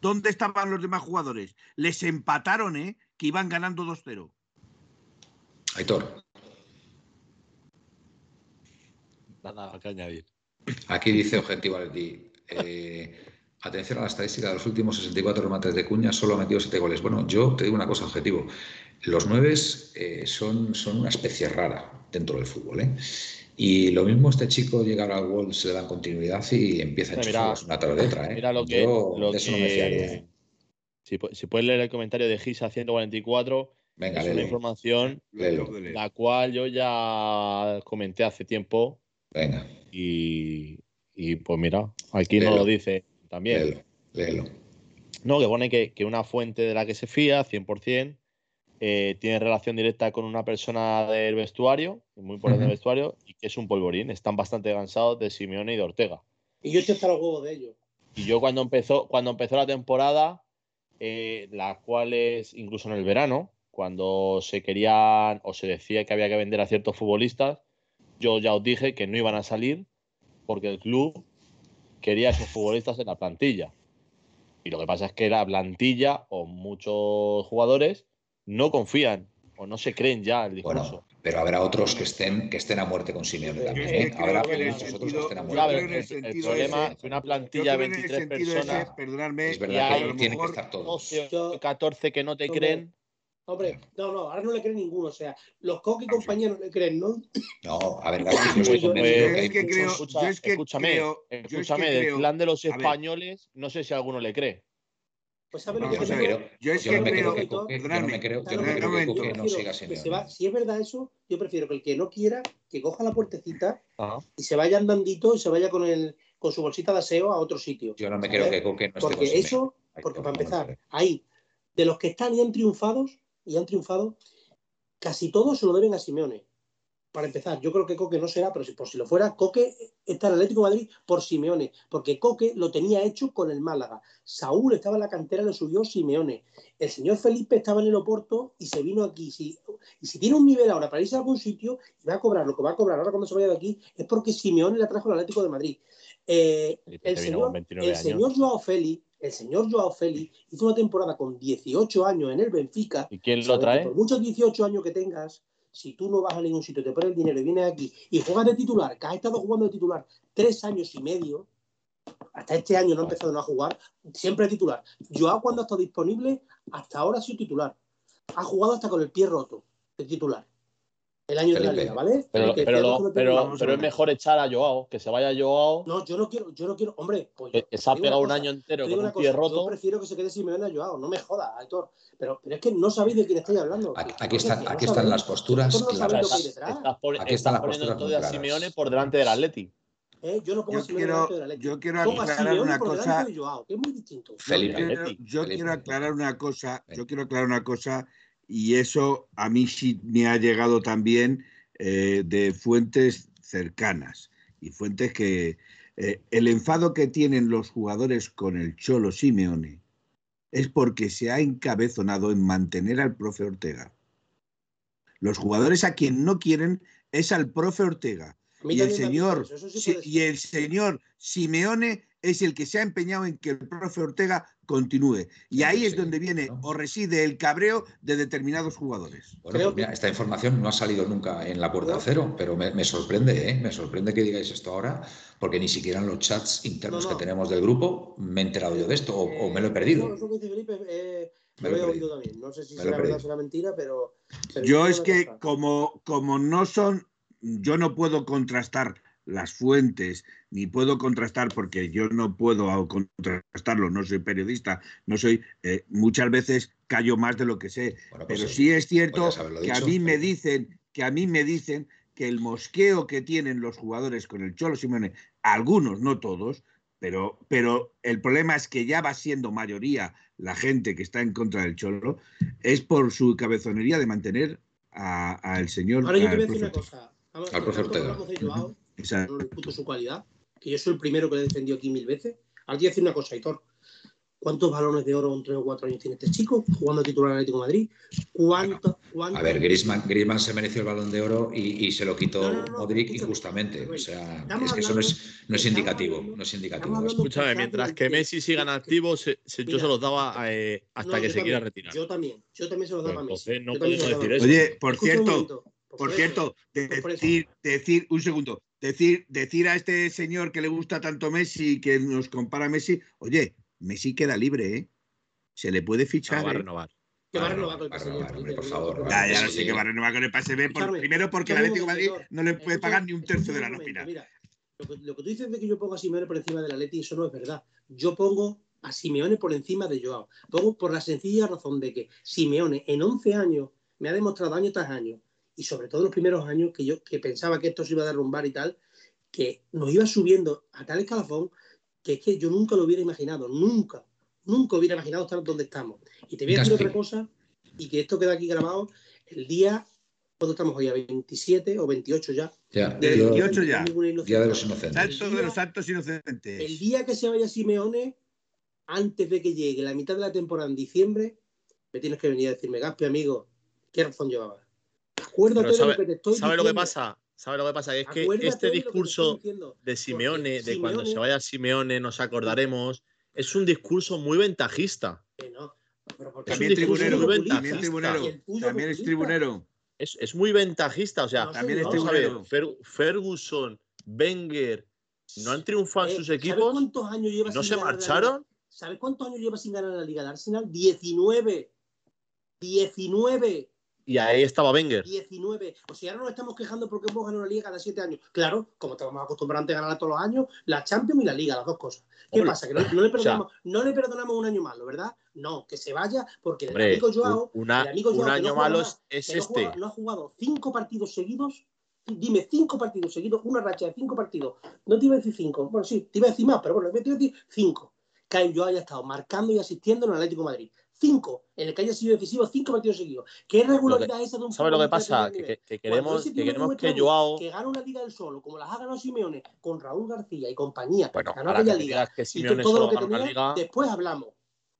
¿Dónde estaban los demás jugadores? Les empataron, ¿eh? Que iban ganando 2-0. Aitor. Nada que añadir. Aquí dice Objetivo eh, atención a la estadística de los últimos 64 remates de Cuña, solo ha metido 7 goles. Bueno, yo te digo una cosa, objetivo. Los nueve eh, son, son una especie rara dentro del fútbol. ¿eh? Y lo mismo este chico llega al World, se le da continuidad y empieza a enchufarlos una tras de otra. ¿eh? Mira lo que, eso no me Si, puedes leer el comentario de Gisa 144, Venga, es una información la cual yo ya comenté hace tiempo. Venga. Y, pues mira, aquí no lo dice también. Léelo, No, que pone que, una fuente de la que se fía, 100%, eh, tiene relación directa con una persona del vestuario, muy importante del vestuario, y que es un polvorín. Están bastante cansados de Simeone y de Ortega. Y yo estoy hasta los huevos de ellos. Y yo cuando empezó, cuando empezó la temporada, eh, las cuales, incluso en el verano, cuando se querían o se decía que había que vender a ciertos futbolistas, yo ya os dije que no iban a salir porque el club quería a esos futbolistas en la plantilla. Y lo que pasa es que la plantilla o muchos jugadores no confían o no se creen ya el discurso. Bueno, pero habrá otros que estén, que estén a muerte con Simeone también. ¿eh? Habrá muchos otros que estén a muerte. el, problema es que una plantilla de 23 personas. es verdad que tiene que estar todos. 12 14 que no te creen. Hombre, no, no, ahora no le creen ninguno. O sea, los Coque y compañeros le creen, ¿no? No, a ver, yo estoy convencido que, que creo, escúchame, escúchame, del plan de los españoles, no sé si alguno le cree. Pues sabe lo que creo. Yo es que creo que yo no me creo, yo no me creo que no siga siendo. Si es verdad eso, yo prefiero que el que no quiera, que coja la puertecita y se vaya andandito y se vaya con el con su bolsita de aseo a otro sitio. Yo no me creo que Coque no esté Porque eso, porque para empezar, ahí, de los que están y han triunfados, y han triunfado, casi todos se lo deben a Simeone. Para empezar, yo creo que Coque no será, pero si por si lo fuera, Coque está en el Atlético de Madrid por Simeone, porque Coque lo tenía hecho con el Málaga. Saúl estaba en la cantera, lo subió Simeone. El señor Felipe estaba en el Oporto y se vino aquí. y si tiene un nivel ahora para irse a algún sitio y va a cobrar lo que va a cobrar ahora cuando se vaya de aquí, es porque Simeone le trajo al Atlético de Madrid. Eh, el, señor, el señor Joao Félix el señor Joao Félix hizo una temporada con 18 años en el Benfica. ¿Y quién lo trae? Por muchos 18 años que tengas, si tú no vas a ningún sitio, te pones el dinero y vienes aquí y juegas de titular, que has estado jugando de titular tres años y medio, hasta este año no ha empezado a jugar, siempre titular. Joao cuando ha estado disponible, hasta ahora ha sido titular. Ha jugado hasta con el pie roto de titular el año de la liga, ¿vale? Pero, pero, pero, es mejor echar a Joao, que se vaya Joao. No, yo no quiero, yo no quiero, hombre, pues. Que, se ha pegado un año entero con un pie roto. Yo prefiero que se quede Simeone a Joao, no me joda, Aitor. Pero, pero es que no sabéis de quién estoy hablando. Aquí, están, aquí están las posturas. claras. aquí están las posturas. todo a Simeone por delante del Atleti. ¿Eh? Yo no pongo yo a Simeone quiero, delante del Atleti. Yo quiero aclarar una cosa. Joao, que es muy distinto. Felipe. Yo, quiero aclarar una cosa. Yo quiero aclarar una cosa. Y eso a mí sí me ha llegado también eh, de fuentes cercanas y fuentes que eh, el enfado que tienen los jugadores con el Cholo Simeone es porque se ha encabezonado en mantener al profe Ortega. Los jugadores a quien no quieren es al profe Ortega. Y el, señor, y el señor Simeone es el que se ha empeñado en que el profe Ortega continúe. Y ahí es donde viene ¿no? o reside el cabreo de determinados jugadores. Bueno, pues mira, esta información no ha salido nunca en la puerta cero, pero me, me sorprende, ¿eh? Me sorprende que digáis esto ahora, porque ni siquiera en los chats internos No, no. que tenemos del grupo me he enterado yo de esto, o, o me lo he Eh, perdido. no, Eso que dice Felipe, eh, Me lo lo he oído también. No sé si lo será verdad o será mentira, pero. pero Yo es que cosa. como, como no son, yo no puedo contrastar las fuentes, ni puedo contrastar porque yo no puedo contrastarlo, no soy periodista, no soy, eh, muchas veces callo más de lo que sé, Bueno, pues pero sí, sí es cierto haberlo que a mí me dicen, que a mí me dicen que el mosqueo que tienen los jugadores con el Cholo Simeone, algunos, no todos, pero, pero el problema es que ya va siendo mayoría la gente que está en contra del Cholo, es por su cabezonería de mantener a- al señor. Ahora yo te al voy a decir una cosa. Vamos, Al profe tanto Ortega. Joao, Exacto. no su cualidad, que yo soy el primero que le he defendido aquí mil veces. Ahora te voy a decir una cosa, Hitor. ¿Cuántos balones de oro en tres o cuatro años tiene este chico jugando titular en Atlético de Madrid? ¿Cuánto, cuánto- A ver, Griezmann, Griezmann se mereció el balón de oro y, y se lo quitó No, no, no, Modric injustamente. O sea, es que eso no es, no es indicativo. No es indicativo. Escúchame, mientras en que Messi sigan activos, se- se- yo Mira. se los daba eh, hasta No, que se quiera retirar. Yo también, yo también se los daba a Pues Messi. entonces no podemos decir Messi. Oye, por cierto, momento, Por eso. cierto, Pues por eso. decir, decir, un segundo, decir, decir a este señor que le gusta tanto Messi, que nos compara a Messi, oye, Messi queda libre, ¿eh? Se le puede No, fichar. va a ¿eh? renovar. Que va a Ah, renovar con el va a PSG, renovar, hombre, por favor, no. Ya, ya lo preocupes. sé que va a renovar con el PSV, por- primero porque el Atlético de Madrid no le puede pagar ni un tercio de la nómina. Mira, lo que, lo que tú dices de que yo pongo a Simeone por encima del Atleti, eso no es verdad. Yo pongo a Simeone por encima de Joao. Pongo por la sencilla razón de que Simeone en 11 años me ha demostrado año tras año, y sobre todo los primeros años que yo que pensaba que esto se iba a derrumbar y tal, que nos iba subiendo a tal escalafón que es que yo nunca lo hubiera imaginado, nunca, nunca hubiera imaginado estar donde estamos. Y te voy a decir otra cosa, y que esto queda aquí grabado, el día, ¿cuándo estamos hoy? ¿A 27 o 28 ya? Ya, De yo- 28 ya. Día de los Inocentes. Santos de los santos inocentes. El día que se vaya Simeone, antes de que llegue la mitad de la temporada en diciembre, me tienes que venir a decirme, Gaspi, amigo, ¿qué razón llevaba? Acuérdate sabe- de lo que te estoy ¿Sabe lo que pasa? ¿Sabe lo que pasa? Es que Acuérdate este que discurso de Simeone, de cuando Simeone- se vaya Simeone nos acordaremos, es un discurso muy ventajista. Que no, pero porque Es También tribunero, muy también tribunero, también es tribunero. Es, es muy ventajista. O sea, No, también es ver, Ferguson, Wenger, no han triunfado en Eh, sus ¿sabes equipos, cuántos años lleva no sin se ganar la marcharon. ¿Sabes cuántos años lleva sin ganar la Liga de Arsenal? 19. 19. Y ahí estaba Wenger. 19. O sea, ahora nos estamos quejando porque hemos ganado la Liga cada 7 años. Claro, como estamos acostumbrados antes a ganar todos los años, la Champions y la Liga, las dos cosas. ¿Qué pasa? Que no, no le o sea- perdonamos, no le perdonamos un año malo, ¿verdad? No, que se vaya porque el Hombre, amigo Joao, un, una- el amigo un Joao que año no malo nada, es no este. no ha jugado cinco partidos seguidos. Dime, cinco partidos seguidos, una racha de cinco partidos. No te iba a decir cinco, bueno, sí, te iba a decir más, pero bueno, te iba a decir cinco. Que yo haya estado marcando y asistiendo en el Atlético de Madrid. Cinco, en el que haya sido decisivo cinco partidos seguidos. ¿Qué regularidad es esa de un ¿Sabe lo que pasa? Que, que- que queremos, que queremos que Joao. que gana una liga del solo, como las ha ganado Simeone, con Raúl García y compañía, Bueno, ganó aquella que liga, que y Simeone todo lo que tenía, liga. después hablamos.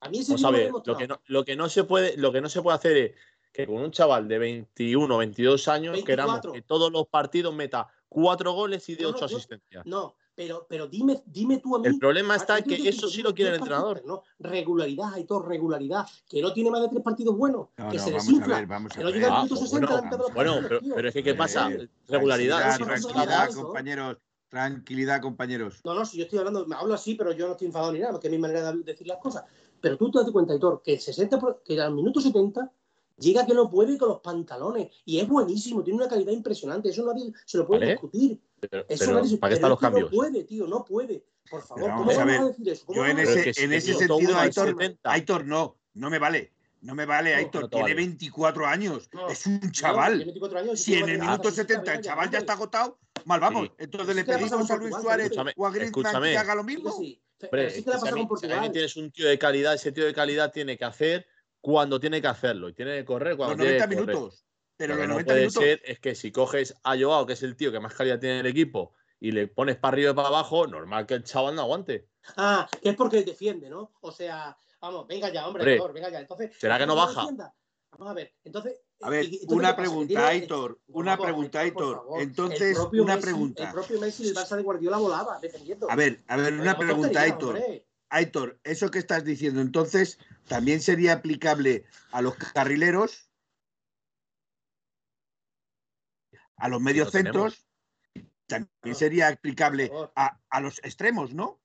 A mí ese ver, lo que, no, lo, que no se puede, lo que no se puede hacer es que con un chaval de 21, 22 años 24. queramos que todos los partidos meta cuatro goles y de No, no, ocho yo- asistencias. No, pero, pero dime, dime tú a mí. El problema está Ah, que eso sí lo quiere el entrenador. No, regularidad, hay todo, regularidad. Que no tiene más de tres partidos buenos. No, que no, se vamos desinfla. a ver, vamos a que no ver. llega al Ah, minuto pues 60 bueno, delante de los Bueno, partidos, pero, es que ¿qué pasa? Eh, Regularidad. Tranquilidad, eso. compañeros. Tranquilidad, compañeros. No, no, si yo estoy hablando, me hablo así, pero yo no estoy enfadado ni nada, porque es mi manera de decir las cosas. Pero tú te das cuenta, Hitor, que, el 60, por- que al minuto 70 llega que no puede con los pantalones. Y es buenísimo, tiene una calidad impresionante. Eso nadie se lo puede Vale. discutir. Pero, ¿para qué están los cambios? No puede, tío, no puede. Por favor, Pero ¿cómo vamos a decir eso? ¿Cómo Yo en ese, en sentido, Aitor, 70. Aitor, no, no me vale. No me vale, No, Aitor. no tiene vale. 24 años. No, es un No, tiene chaval. 24 años, Si tiene en el minuto bajar, 70 el chaval ya está agotado, mal vamos. Sí. Entonces le ¿Qué le ha pasado pedimos a Luis Suárez o a Griezmann que haga lo mismo. Hombre, sí que si tienes un tío de calidad, ese tío de calidad tiene que hacer cuando tiene que hacerlo y tiene que correr cuando Los tiene 90 que correr. Pero Lo que no 90 puede minutos. ser es que si coges a Joao, que es el tío que más calidad tiene en el equipo, y le pones para arriba y para abajo, normal que el chaval no aguante. Ah, que es porque defiende, ¿no? O sea, vamos, venga ya, hombre, Aitor, venga ya. Entonces, ¿será que no ¿quieres baja? defienda? Vamos a ver, entonces, A ver, ¿Y entonces una pregunta, Aitor, una pregunta, Aitor. Entonces, una Messi- pregunta. El propio Messi del Barça de Guardiola volaba defendiendo. A ver, a ver, una pregunta, Aitor. hombre. Aitor, eso que estás diciendo, entonces, ¿también sería aplicable a los carrileros? ¿A los medios lo tenemos. centros? También No, sería aplicable a, a los extremos, ¿no?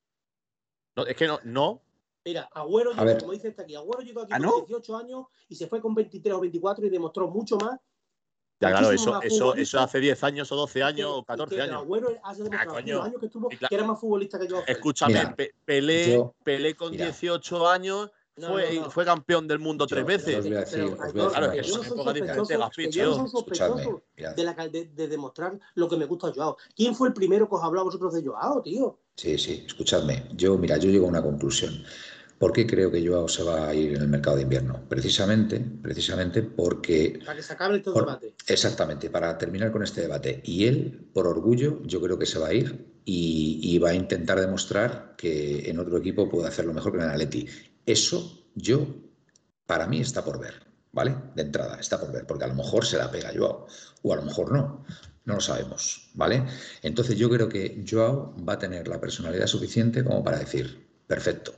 No, es que no, no. Mira, Agüero A llegó, ver. como dice este aquí, Agüero llegó aquí ¿Ah, con no? 18 años y se fue con 23 o 24 y demostró mucho más. Ya, claro, eso, más eso, eso hace 10 años o 12 que- años o que 14 años. Agüero hace demostrado Ah, coño. años que estuvo claro- que era más futbolista que yo. Escúchame, Mira, Pe- Pelé, yo- Pelé con mira. 18 años No, fue, no, no. fue campeón del mundo Yo- tres veces. de, demostrar lo que me gusta a Joao. ¿Quién fue el primero que os habló a vosotros de Joao, tío? Sí, sí, escuchadme. Yo, mira, yo llego a una conclusión. ¿Por qué creo que Joao se va a ir en el mercado de invierno? Precisamente, precisamente porque Para que se acabe este Por- debate. Exactamente, para terminar con este debate. Y él, por orgullo, yo creo que se va a ir y, y va a intentar demostrar que en otro equipo puede hacerlo mejor que en el Atleti. Eso, yo, para mí está por ver, ¿vale? De entrada, está por ver, porque a lo mejor se la pega Joao, o a lo mejor no. No lo sabemos, ¿vale? Entonces yo creo que Joao va a tener la personalidad suficiente como para decir, perfecto,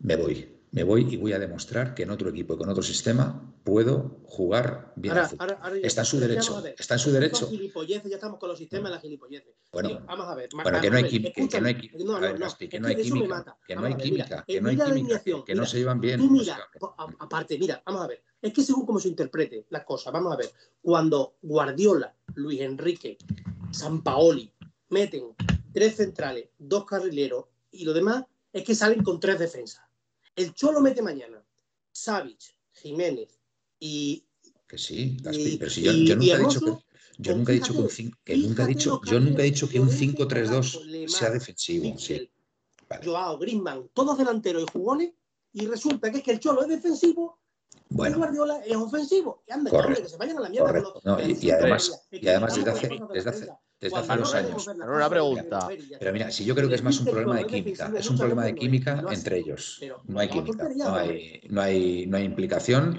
me voy, me voy y voy a demostrar que en otro equipo y con otro sistema puedo jugar bien Ahora, fútbol. ahora, Está en su derecho, está en su derecho. gilipolleces, ya estamos con los sistemas de las gilipolleces. Bueno, vamos a ver. Bueno, que no hay química, que, no hay, escúchame. qui- No, a no, ver, no, Gaspi, que no hay química, que no hay química, que no hay química, que no se llevan bien. Tú mira, aparte, mira, vamos a ver. Es que según cómo se interprete las cosas, vamos a ver. Cuando Guardiola, Luis Enrique, Sampaoli meten tres centrales, dos carrileros y lo demás, es que salen con tres defensas. El Cholo mete mañana Savic, Jiménez y, Que sí, Gaspi, y- pero si yo, y- yo y nunca he dicho que yo he un fíjate, cin- que nunca he fíjate dicho, los yo nunca he carrileros, dicho que un Llorente, 5-3-2 Carrasco, Lemar, sea defensivo, sí. Vale. Joao, Griezmann, todos delanteros y jugones, y resulta que es que el Cholo es defensivo y Bueno, Guardiola es ofensivo. Y anda, hombre, que se vayan a la mierda. los- No, y- y además- y además desde hace- hace-. Desde hace debemos años. Pero una pregunta. Pero mira, si yo creo que es más un problema de química, es un problema de química entre ellos. No hay química, no hay, no hay, no hay implicación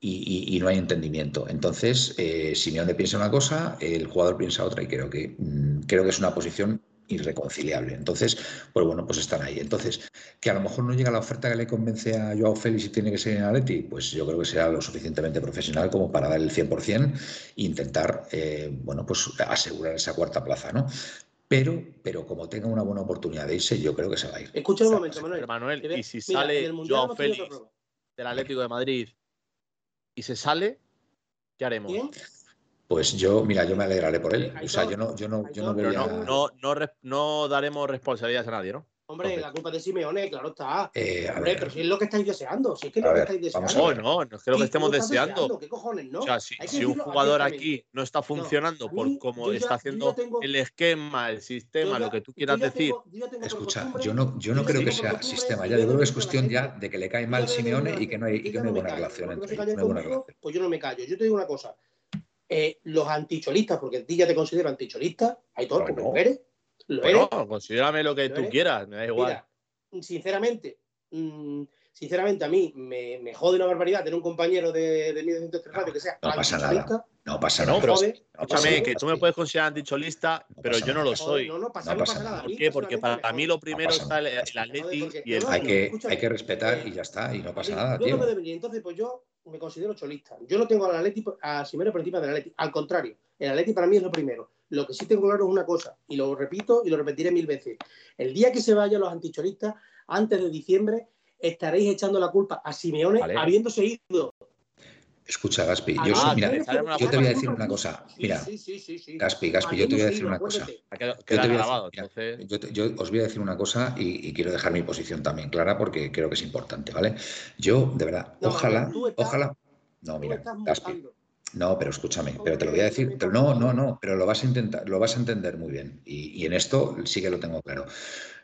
y, y- y no hay entendimiento. Entonces, eh, Simeone piensa una cosa, el jugador piensa otra y creo que, mm, creo que es una posición irreconciliable. Entonces, pues bueno, pues están ahí. Entonces, que a lo mejor no llega la oferta que le convence a Joao Félix y tiene que ser en Atleti, pues yo creo que será lo suficientemente profesional como para dar el 100% e intentar, eh, bueno, pues asegurar esa cuarta plaza, ¿no? Pero, pero como tenga una buena oportunidad de irse, yo creo que se va a ir. Escucha un momento, Manuel. Manuel, y si mira, sale Joao Félix del Atlético de Madrid y se sale, ¿qué haremos? ¿Quién? Pues yo, mira, yo me alegraré por él. O sea, yo no, yo no, yo no vería. no, no, no, daremos responsabilidades a nadie, ¿no? Hombre, Entonces- la culpa es de Simeone, claro está. Eh, Hombre, ver, pero si es lo que estáis deseando, si es que es A lo que estáis deseando. No, no, no es que lo que estemos deseando. ¿Qué cojones, no? O sea, si, un jugador aquí no está funcionando por cómo ya- está haciendo tengo- el esquema, el sistema, ya- lo que tú quieras decir, tengo- tengo escucha, yo no, yo no creo que sea sistema. Ya yo creo que es cuestión ya de que le cae mal Simeone y que no hay, y que no hay buena relación entre ellos. Pues yo no me callo. Yo te digo una cosa. Eh, los anticholistas, porque a ti ya te considero anticholista, hay todo, porque Bueno. lo eres. Lo eres. bueno, considérame lo que ¿Lo tú eres? quieras, me da igual. Mira, sinceramente, mm, sinceramente a mí me, me jode una barbaridad tener un compañero de, de 1203 Radio que sea no pasa anticholista. No pasa No, nada. pero- No Escúchame, nada. que tú me puedes considerar anticholista, No pero yo no nada. lo soy. No, no, pasa, No no pasa nada. nada. ¿Por qué? Porque para mí lo primero está el, el Atleti y el no, no, Hay que, hay que respetar eh, y ya está. Y no pasa nada, tío. no. Entonces, pues yo me considero cholista. Yo no tengo al Atleti, a Simeone por encima del Atleti. Al contrario, el Atleti para mí es lo primero. Lo que sí tengo claro es una cosa, y lo repito y lo repetiré mil veces. El día que se vayan los anticholistas, antes de diciembre, estaréis echando la culpa a Simeone Vale. habiéndose ido. Escucha, Gaspi, A yo, Ah, mira, yo te voy a decir una cosa. Mira, sí, sí, sí, sí. Gaspi, Gaspi, yo te voy a decir una cosa. Yo os voy a decir una cosa y, y quiero dejar mi posición también clara porque creo que es importante, ¿vale? Yo, de verdad, No, ojalá, estás- ojalá. No, mira, Gaspi, no, pero escúchame, pero te lo voy a decir, no, no, no, pero lo vas a intentar, lo vas a entender muy bien y, y en esto sí que lo tengo claro.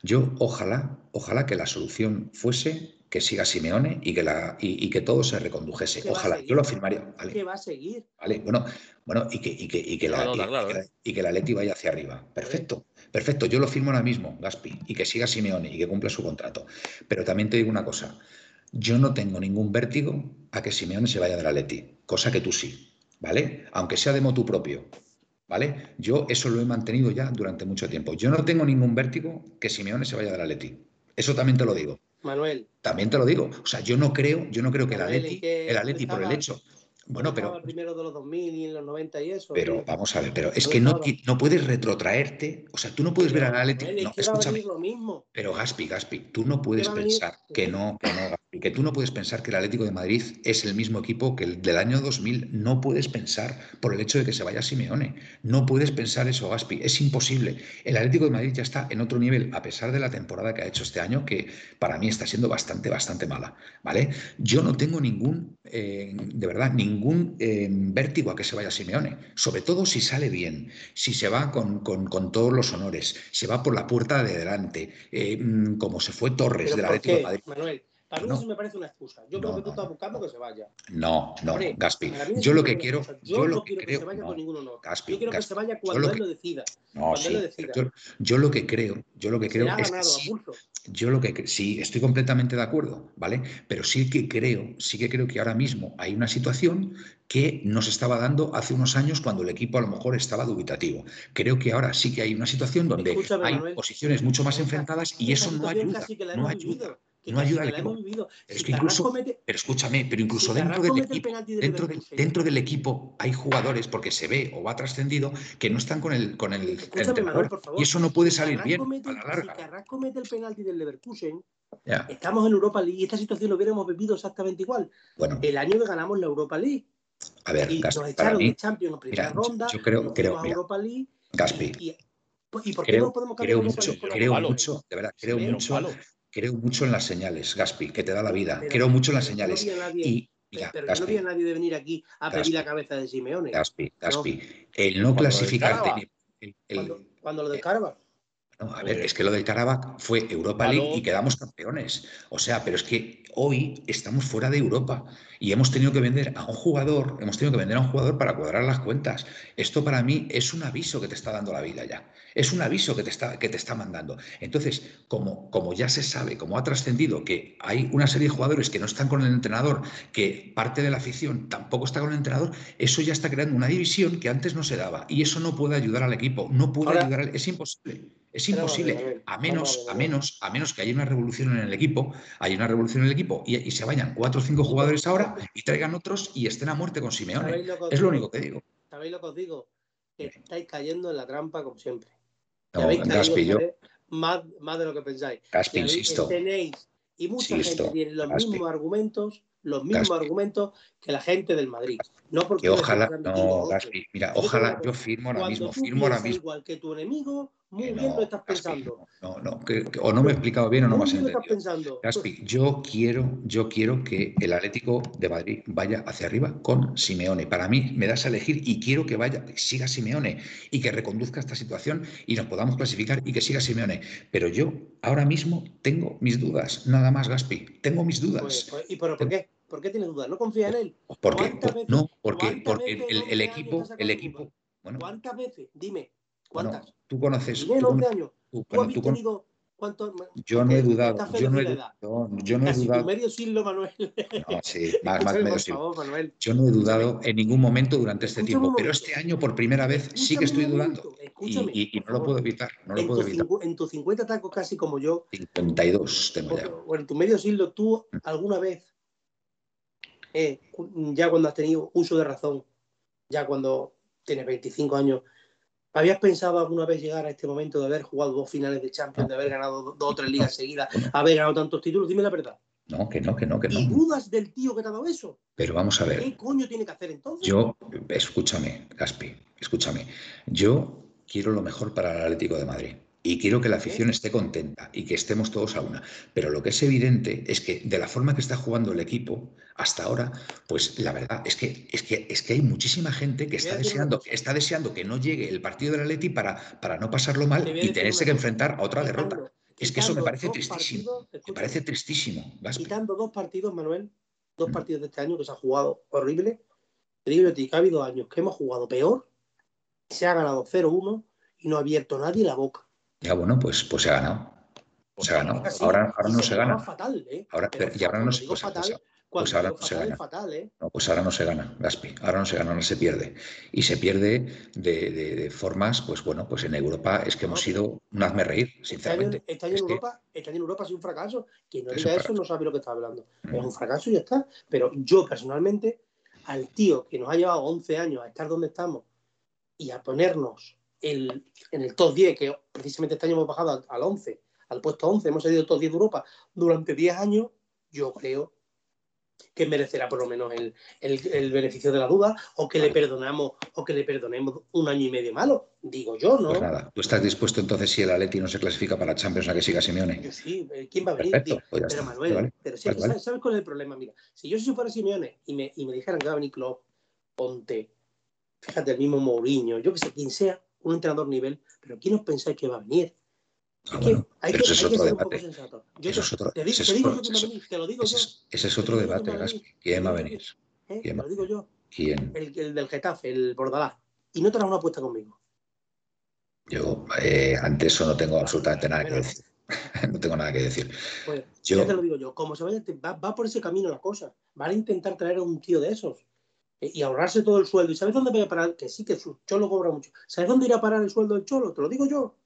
Yo, ojalá, ojalá que la solución fuese que siga Simeone y que, la, y, y que todo se recondujese. Que Ojalá, yo lo firmaría. ¿vale? Que va a seguir. Vale, bueno, bueno, y que, y que, y que la, claro, y la- ¿eh? y que la Leti vaya hacia arriba. Perfecto, perfecto. Yo lo firmo ahora mismo, Gaspi, y que siga Simeone y que cumpla su contrato. Pero también te digo una cosa. Yo no tengo ningún vértigo a que Simeone se vaya de la Leti, cosa que tú sí. ¿vale? Aunque sea de motu propio, ¿vale? Yo eso lo he mantenido ya durante mucho tiempo. Yo no tengo ningún vértigo que Simeone se vaya del Atleti. Eso también te lo digo. Manuel. También te lo digo. O sea, yo no creo, yo no creo que el Atleti, ¿y qué el Atleti por el hecho. Bueno, pero primero de los 2000 y en los 90 y eso. Pero vamos a ver, pero es que no, no puedes retrotraerte. O sea, tú no puedes ver al Atleti. No, escúchame. venir lo mismo. Pero Gaspi, Gaspi, tú no puedes pensar que no, que no, que tú no puedes pensar que el Atlético de Madrid es el mismo equipo que el del año 2000. No puedes pensar por el hecho de que se vaya Simeone. No puedes pensar eso, Gaspi. Es imposible. El Atlético de Madrid ya está en otro nivel, a pesar de la temporada que ha hecho este año, que para mí está siendo bastante, bastante mala. ¿Vale? Yo no tengo ningún, eh, de verdad, ningún eh, vértigo a que se vaya Simeone. Sobre todo si sale bien, si se va con, con- con todos los honores, se va por la puerta de delante, eh, mm, como se fue Torres ¿Pero del Atlético de Madrid. Manuel? Para mí No. eso me parece una excusa. Yo No, creo que tú estás buscando que se vaya. No, no, Hombre, Gaspi. Yo lo que quiero, excusa. yo lo no que quiero que creo, se vaya con ningún honor. Gaspi, yo quiero que se vaya yo cuando él que- lo decida. no, sí, él lo decida. yo, yo lo que creo, yo lo que creo es que sí. Yo lo que sí, estoy completamente de acuerdo, ¿vale? Pero sí que creo, sí que creo que ahora mismo hay una situación que no se estaba dando hace unos años cuando el equipo a lo mejor estaba dubitativo. Creo que ahora sí que hay una situación donde Escúchame, hay Manuel. posiciones mucho más enfrentadas y eso no ayuda, que no ayuda. Que no ayuda que al equipo. hemos vivido. Pero es Si que incluso, pero escúchame, pero incluso si dentro del equipo, dentro del, Leverkusen, dentro del equipo hay jugadores porque se ve o va trascendido que no están con el con el entrenador Manuel, por favor. y eso no puede si salir bien Carrasco mete a Si larga. Carrasco mete el penalti del Leverkusen, Ya. estamos en Europa League y esta situación lo hubiéramos vivido exactamente igual. Bueno, El año que ganamos la Europa League a ver, y Gaspi, nos echaron mí, de Champions en primera mira, ronda, yo creo- mira, Europa League Gaspi, y, y- ¿y por qué creo, no podemos cambiar creo mucho, creo mucho, de verdad, creo mucho. Creo mucho en las señales, Gaspi, que te da la vida. Pero- Creo mucho en las señales. no nadie- Y, mira, pero no Gaspi, vi a nadie de venir aquí a Gaspi, pedir la cabeza de Simeone. Gaspi, Gaspi, el no Cuando clasificarte el- el- Cuando, cuando lo descarga. No, a ver, es que lo del Karabakh fue Europa League y quedamos campeones. O sea, pero es que hoy estamos fuera de Europa y hemos tenido que vender a un jugador, hemos tenido que vender a un jugador para cuadrar las cuentas. Esto para mí es un aviso que te está dando la vida ya. Es un aviso que te está, que te está mandando. Entonces, como, como ya se sabe, como ha trascendido que hay una serie de jugadores que no están con el entrenador, que parte de la afición tampoco está con el entrenador, eso ya está creando una división que antes no se daba. Y eso no puede ayudar al equipo, no puede Ahora- ayudar al... Es imposible. Es imposible, a menos, a menos, a menos que haya una revolución en el equipo, hay una revolución en el equipo y, y se vayan cuatro o cinco jugadores ahora y traigan otros y estén a muerte con Simeone. ¿Sabéis lo que os Es lo único que digo. ¿Sabéis lo que os digo? Que estáis cayendo en la trampa como siempre. No, Gaspi, yo, más, más de lo que pensáis. Gaspi, insisto, Tenéis, y mucha Insisto, gente tiene los Gaspi. mismos argumentos, los mismos Gaspi. argumentos que la gente del Madrid. No porque que ojalá, no. Gaspi, mira, ojalá, yo firmo ahora mismo, firmo ahora mismo. igual que tu enemigo, muy bien no, lo estás Gaspi, pensando. no, no, que- que- o no me he explicado bien o no me has bien lo estás entendido. pensando. Gaspi, yo quiero, yo quiero que el Atlético de Madrid vaya hacia arriba con Simeone. Para mí me das a elegir y quiero que vaya, que siga Simeone y que reconduzca esta situación y nos podamos clasificar y que siga Simeone. Pero yo ahora mismo tengo mis dudas, nada más, Gaspi. Tengo mis Pues, dudas. pues, ¿Y pero por qué? ¿Por qué tienes dudas? ¿No confías en él? ¿Por qué? ¿cuántas Por- veces- no, porque, porque el, 11 equipo, el equipo, bueno, ¿Cuántas veces? Dime, bueno, ¿cuántas? tú conoces, tú 11 conoces- años. tú- ¿Tú bueno, habéis tú con- tenido cuántos? yo no he dudado, yo no he yo no he dudado, medio siglo, Manuel. no, sí, más, más Escúchame, medio por siglo. favor, Manuel. Yo no he dudado en ningún momento durante este Escúchame tiempo, pero este año por primera vez sí que estoy dudando y, y- no lo puedo evitar, no lo en, puedo tus evitar. en tus 50 tacos casi como yo, 52 tengo ya. o, o en tu medio siglo, tú alguna vez, eh, ya cuando has tenido uso de razón, ya cuando tienes 25 años, ¿habías pensado alguna vez llegar a este momento de haber jugado dos finales de Champions, de haber ganado do- dos o tres ligas seguidas, haber ganado tantos títulos? Dime la verdad. No, que no, que no, que ¿Y no. dudas del tío que te ha dado eso? Pero vamos a ver, ¿Qué coño tiene que hacer entonces? yo, escúchame, Gaspi, escúchame. Yo quiero lo mejor para el Atlético de Madrid. Y quiero que la afición esté contenta y que estemos todos a una. Pero lo que es evidente es que de la forma que está jugando el equipo hasta ahora, pues la verdad es que, es que, es que hay muchísima gente que está deseando, está deseando que no llegue el partido del Atleti para, para no pasarlo mal y tenerse que enfrentar a otra derrota. Es que eso me parece tristísimo. Me parece tristísimo, quitando dos partidos, Manuel, dos Mm. partidos de este año que se ha jugado horrible, te digo que ha habido años que hemos jugado peor, se ha ganado 0-1 y no ha abierto nadie la boca. Ya bueno, pues, pues se ha ganado. Se ha ganado. Ahora, ahora no se gana. fatal, ¿eh? Ahora, Pero y ahora no cuando se pues, fatal, pues, pues ahora digo no se gana. es fatal, ¿eh? No, pues ahora no se gana, Gaspi. Ahora no se gana, ahora se pierde. Y se pierde de, de- de formas, pues bueno, pues en Europa es que hemos No, sido un hazme reír, sinceramente. este año Es en que- Europa, este año en Europa ha sido un fracaso. Quien no Es diga eso no sabe lo que está hablando. Mm. Es un fracaso y ya está. Pero yo personalmente, al tío que nos ha llevado 11 años a estar donde estamos y a ponernos el- en el top 10, que precisamente este año hemos bajado al, al 11, al puesto 11, hemos salido top 10 de Europa durante 10 años, yo creo que merecerá por lo menos el, el- el beneficio de la duda o que le perdonamos o que le perdonemos un año y medio malo, digo yo, ¿no? Pues nada, ¿tú estás dispuesto entonces si el Atleti no se clasifica para Champions a que siga Simeone? Yo sí, eh, ¿quién va a venir? Perfecto, pues pero está. Manuel, Vale, pero si vale, ¿sabes, vale. ¿sabes cuál es el problema? Mira, si yo fuera Simeone y me, y me dijeran que va a venir Klopp, Ponte, fíjate, el mismo Mourinho, yo que sé, quien sea, un entrenador nivel, pero ¿quién os pensáis que va a venir? Ah, bueno, hay que, ese es otro debate. ese es otro- debate, quién va a venir, ¿Quién te va a digo yo venir? ¿eh? ¿Quién lo digo yo, ¿Quién? el, el del Getafe, el Bordalás. Y no te una apuesta conmigo. Yo eh, ante eso no tengo absolutamente nada que decir. no tengo nada que decir. Pues, Yo- ya te lo digo yo, como se vaya, va, va por ese camino la cosa. Van a intentar traer a un tío de esos y ahorrarse todo el sueldo. ¿Y sabes dónde va a parar? Que sí, que su cholo cobra mucho. ¿Sabes dónde irá a parar el sueldo del cholo? Te lo digo yo.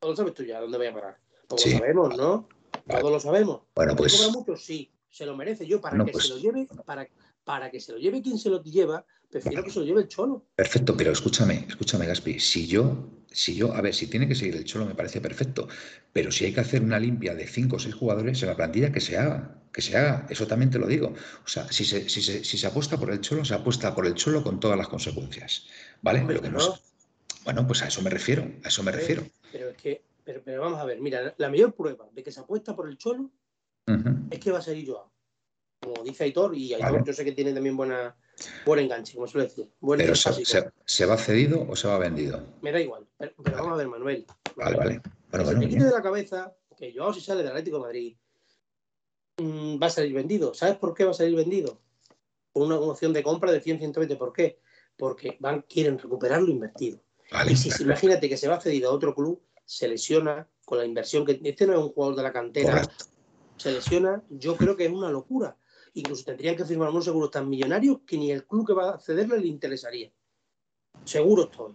¿O lo sabes tú ya? ¿Dónde voy a parar? Porque Sí. lo sabemos, ¿no? Vale. Todos lo sabemos. Bueno, ¿Que pues cobra mucho? Sí, se lo merece. Yo, para Bueno, que pues- se lo lleve, para, para que se lo lleve quien se lo lleva, prefiero que se lo lleve el cholo. perfecto, pero escúchame, escúchame, Gaspi. Si yo, si yo, a ver, si tiene que seguir el Cholo me parece perfecto, pero si hay que hacer una limpia de cinco o seis jugadores en la plantilla, que se haga, que se haga. Eso también te lo digo. O sea, si se, si se, si se apuesta por el Cholo, se apuesta por el Cholo con todas las consecuencias. ¿Vale? Hombre, Lo que no Bueno, pues a eso me refiero, a eso me refiero. Pero es que, pero, pero vamos a ver, mira, la mayor prueba de que se apuesta por el cholo es que va a salir Joao. Como dice Aitor, y Aitor Vale. yo sé que tiene también buena, buen enganche, como suele decir. Buen Pero se, se- ¿se va cedido o se va vendido? Me da igual. Pero, vamos a ver, Manuel. Vale, vale. Que Bueno, se bueno, te de la cabeza que Joao si sale del Atlético de Madrid va a salir vendido. ¿Sabes por qué va a salir vendido? Por una opción de compra de 100, 120. ¿Por qué? Porque van, quieren recuperar lo invertido. Vale, Y si, perfecto. imagínate que se va cedido a otro club, se lesiona con la inversión que este no es un jugador de la cantera, Correcto. se lesiona, yo creo que es una locura. Incluso tendrían que firmar unos seguros tan millonarios que ni el club que va a cederle le interesaría. Seguro estoy.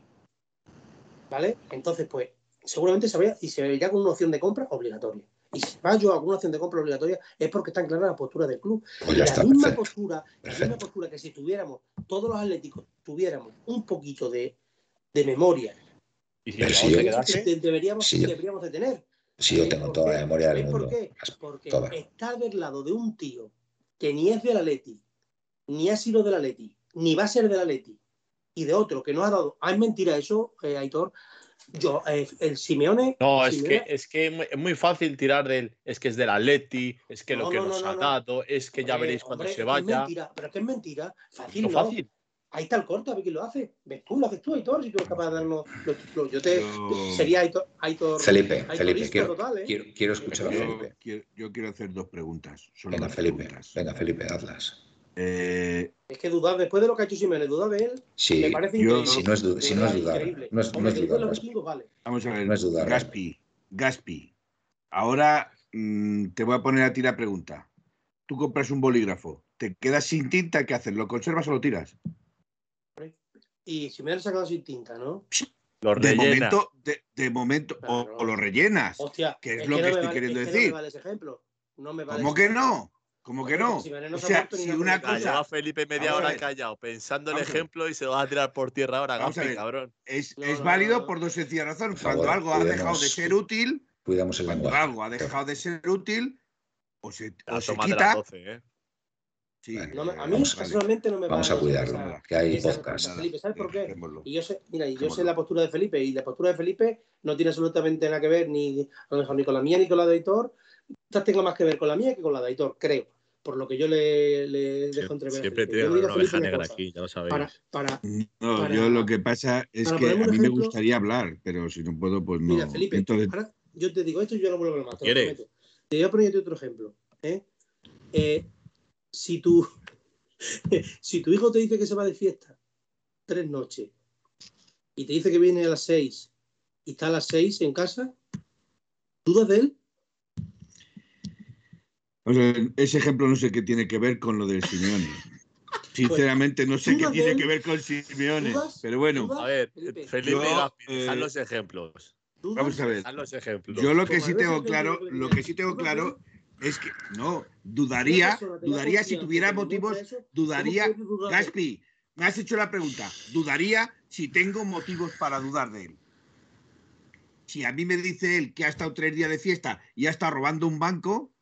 ¿Vale? Entonces, pues, seguramente se vaya y se vería con una opción de compra obligatoria. Y si va yo a una opción de compra obligatoria es porque está en clara la postura del club. Pues la está, misma perfecto. postura, la misma postura que si tuviéramos, todos los atléticos tuviéramos un poquito de, de memoria, Y si Pero si yo- de- deberíamos, yo- deberíamos de tener. Sí, yo ¿Sabéis tengo toda qué? la memoria del ¿Sabéis por mundo. qué? Porque Toda. estar del lado de un tío que ni es del Atleti, ni ha sido del Atleti, ni va a ser del Atleti, y de otro que no ha dado. Ah, es mentira eso, eh, Aitor. Yo, eh, el Simeone. No, es Simeone- que, es que es muy- es muy fácil tirar del. Es que es del Atleti, es que No, lo que no, nos no, ha no. dado, es que ya Hombre, veréis cuando hombre, se es vaya. mentira, pero es que es mentira. Fácil, No no. fácil. Ahí está el corte, a ver quién lo hace. ¿Ves tú? Lo haces tú, Aitor, si tú eres capaz de darnos los títulos. Yo te. Yo- Sería Aitor. Aitor Felipe, Aitorista Felipe, quiero, total, ¿eh? quiero, quiero escuchar a Yo Felipe. quiero, yo quiero hacer dos preguntas. Solo Venga, Felipe, preguntas. venga, Felipe, hazlas. Eh, Es que dudar, después de lo que ha hecho Simeone, dudar de él, Sí, me parece yo- increíble. si no es, du- si no es dudar, Increíble. no es, no es que dudar. vale. vamos a ver, No es dudar, Gaspi, Gaspi. Ahora mm, te voy a poner a ti la pregunta. Tú compras un bolígrafo, te quedas sin tinta, ¿qué haces? ¿Lo conservas o lo tiras? Y Simeone se ha quedado sin tinta, ¿no? Los De momento, de, de momento, o- Claro. o, lo rellenas. Hostia, ¿Qué es lo que estoy vale- queriendo es que decir? No me vale ese ejemplo. No me vale ¿Cómo ese que ejemplo. no? ¿Cómo que no? No O se sea, si una cosa Felipe media hora callado, pensando el ejemplo y se lo va a tirar por tierra ahora, ver. cabrón. es, No, es válido no, no. por dos sencillas razones. Cuando favor, algo ha dejado de ser útil, Cuidamos el cuando lenguaje. algo ha dejado de ser útil, o se, o se toma de las quita. 12, ¿eh? Sí, No me- a mí a- personalmente no me Vamos a vale esa- cuidarlo, que hay esa podcast. Felipe, ¿sabes por qué? dejémoslo. Y yo sé, mira, y yo sé la postura de Felipe, y la postura de Felipe no tiene absolutamente nada que ver ni, a lo mejor ni con la mía ni con la de Aitor. Esta tengo más que ver con la mía que con la de Aitor, creo. Por lo que yo le, le dejo entrever. a Siempre tiene una oveja negra cosa, aquí, ya lo sabéis. Para, para, No, para- yo lo que pasa es que a mí me gustaría hablar, pero si no puedo, pues no. Mira, Felipe, Entonces, ahora yo te digo esto y yo lo vuelvo a hablar más. te. Te voy a poner otro ejemplo. ¿eh? Eh, si, tu, si tu hijo te dice que se va de fiesta tres noches y te dice que viene a las seis y está a las seis en casa, ¿dudas de él? O sea, ese ejemplo no sé qué tiene que ver con lo del Simeone. Sinceramente no sé qué ¿dudas de tiene que ver con Simeone. Pero bueno. A ver, Felipe, eh, dejad los ejemplos. Vamos a ver. Los ejemplos. Yo lo que sí tengo claro, lo que sí tengo ¿Dudas claro de es que no, dudaría, dudaría si tuviera motivos, dudaría, ¿cómo puedes dudar de? Gaspi, me has hecho la pregunta, dudaría si tengo motivos para dudar de él. Si a mí me dice él que ha estado tres días de fiesta y ha estado robando un banco,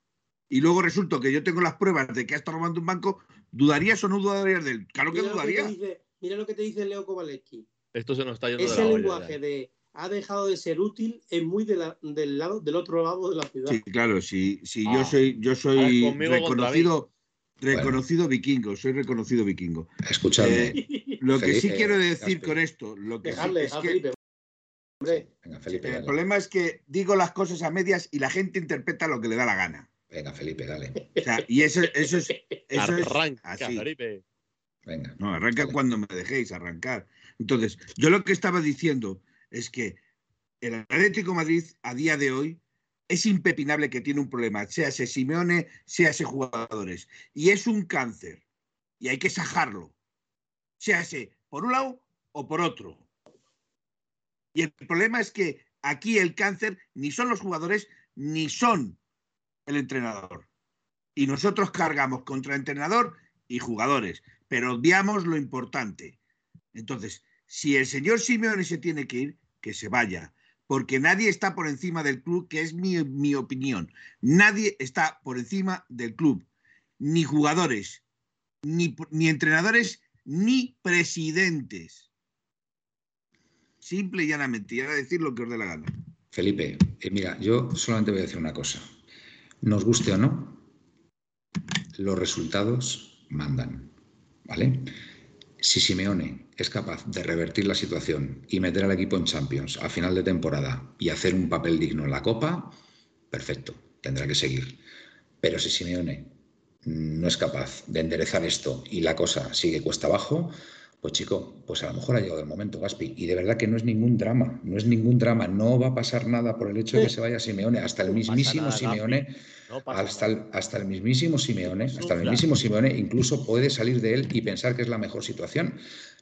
y luego resulta que yo tengo las pruebas de que ha estado robando un banco, ¿dudarías o no dudarías de él? Claro que Mira lo que, te dudaría. dice, mira lo que te dice Leo Kowalewski. Esto se nos está yendo de Ese la lenguaje de ha dejado de ser útil es muy de la- del lado del otro lado de la ciudad. Sí, claro, si, si Ah. yo soy, yo soy reconocido, reconocido vikingo, soy reconocido vikingo. Escuchadme. Eh, Lo que sí quiero decir con esto, lo que sí- Dejarle, es a que Felipe. Hombre, Venga, Felipe, el dale. problema es que digo las cosas a medias y la gente interpreta lo que le da la gana. Venga, Felipe, dale. O sea, y eso, eso es, eso es Arranca, así. Felipe. Venga. No, arranca Dale. cuando me dejéis arrancar. Entonces, yo lo que estaba diciendo es que el Atlético de Madrid a día de hoy es impepinable que tiene un problema, sea ese Simeone, sea ese jugadores. Y es un cáncer. Y hay que sajarlo. Sea ese por un lado o por otro. Y el problema es que aquí el cáncer ni son los jugadores ni son el entrenador. Y nosotros cargamos contra entrenador y jugadores, pero obviamos lo importante. Entonces, si el señor Simeone se tiene que ir, que se vaya, porque nadie está por encima del club, que es mi, opinión. Nadie está por encima del club, ni jugadores, ni, ni entrenadores, ni presidentes. Simple y llanamente, y ahora decir lo que os dé la gana. Felipe, eh, mira, yo solamente voy a decir una cosa. Nos guste o no, los resultados mandan, ¿vale? Si Simeone es capaz de revertir la situación y meter al equipo en Champions a final de temporada y hacer un papel digno en la Copa, perfecto, tendrá que seguir. Pero si Simeone no es capaz de enderezar esto y la cosa sigue cuesta abajo, pues chico, pues a lo mejor ha llegado el momento, Gaspi. Y de verdad que no es ningún drama, no es ningún drama, no va a pasar nada por el hecho de que se vaya Simeone, hasta el mismísimo Simeone, No hasta el, hasta el mismísimo Simeone, hasta el mismísimo Simeone incluso puede salir de él y pensar que es la mejor situación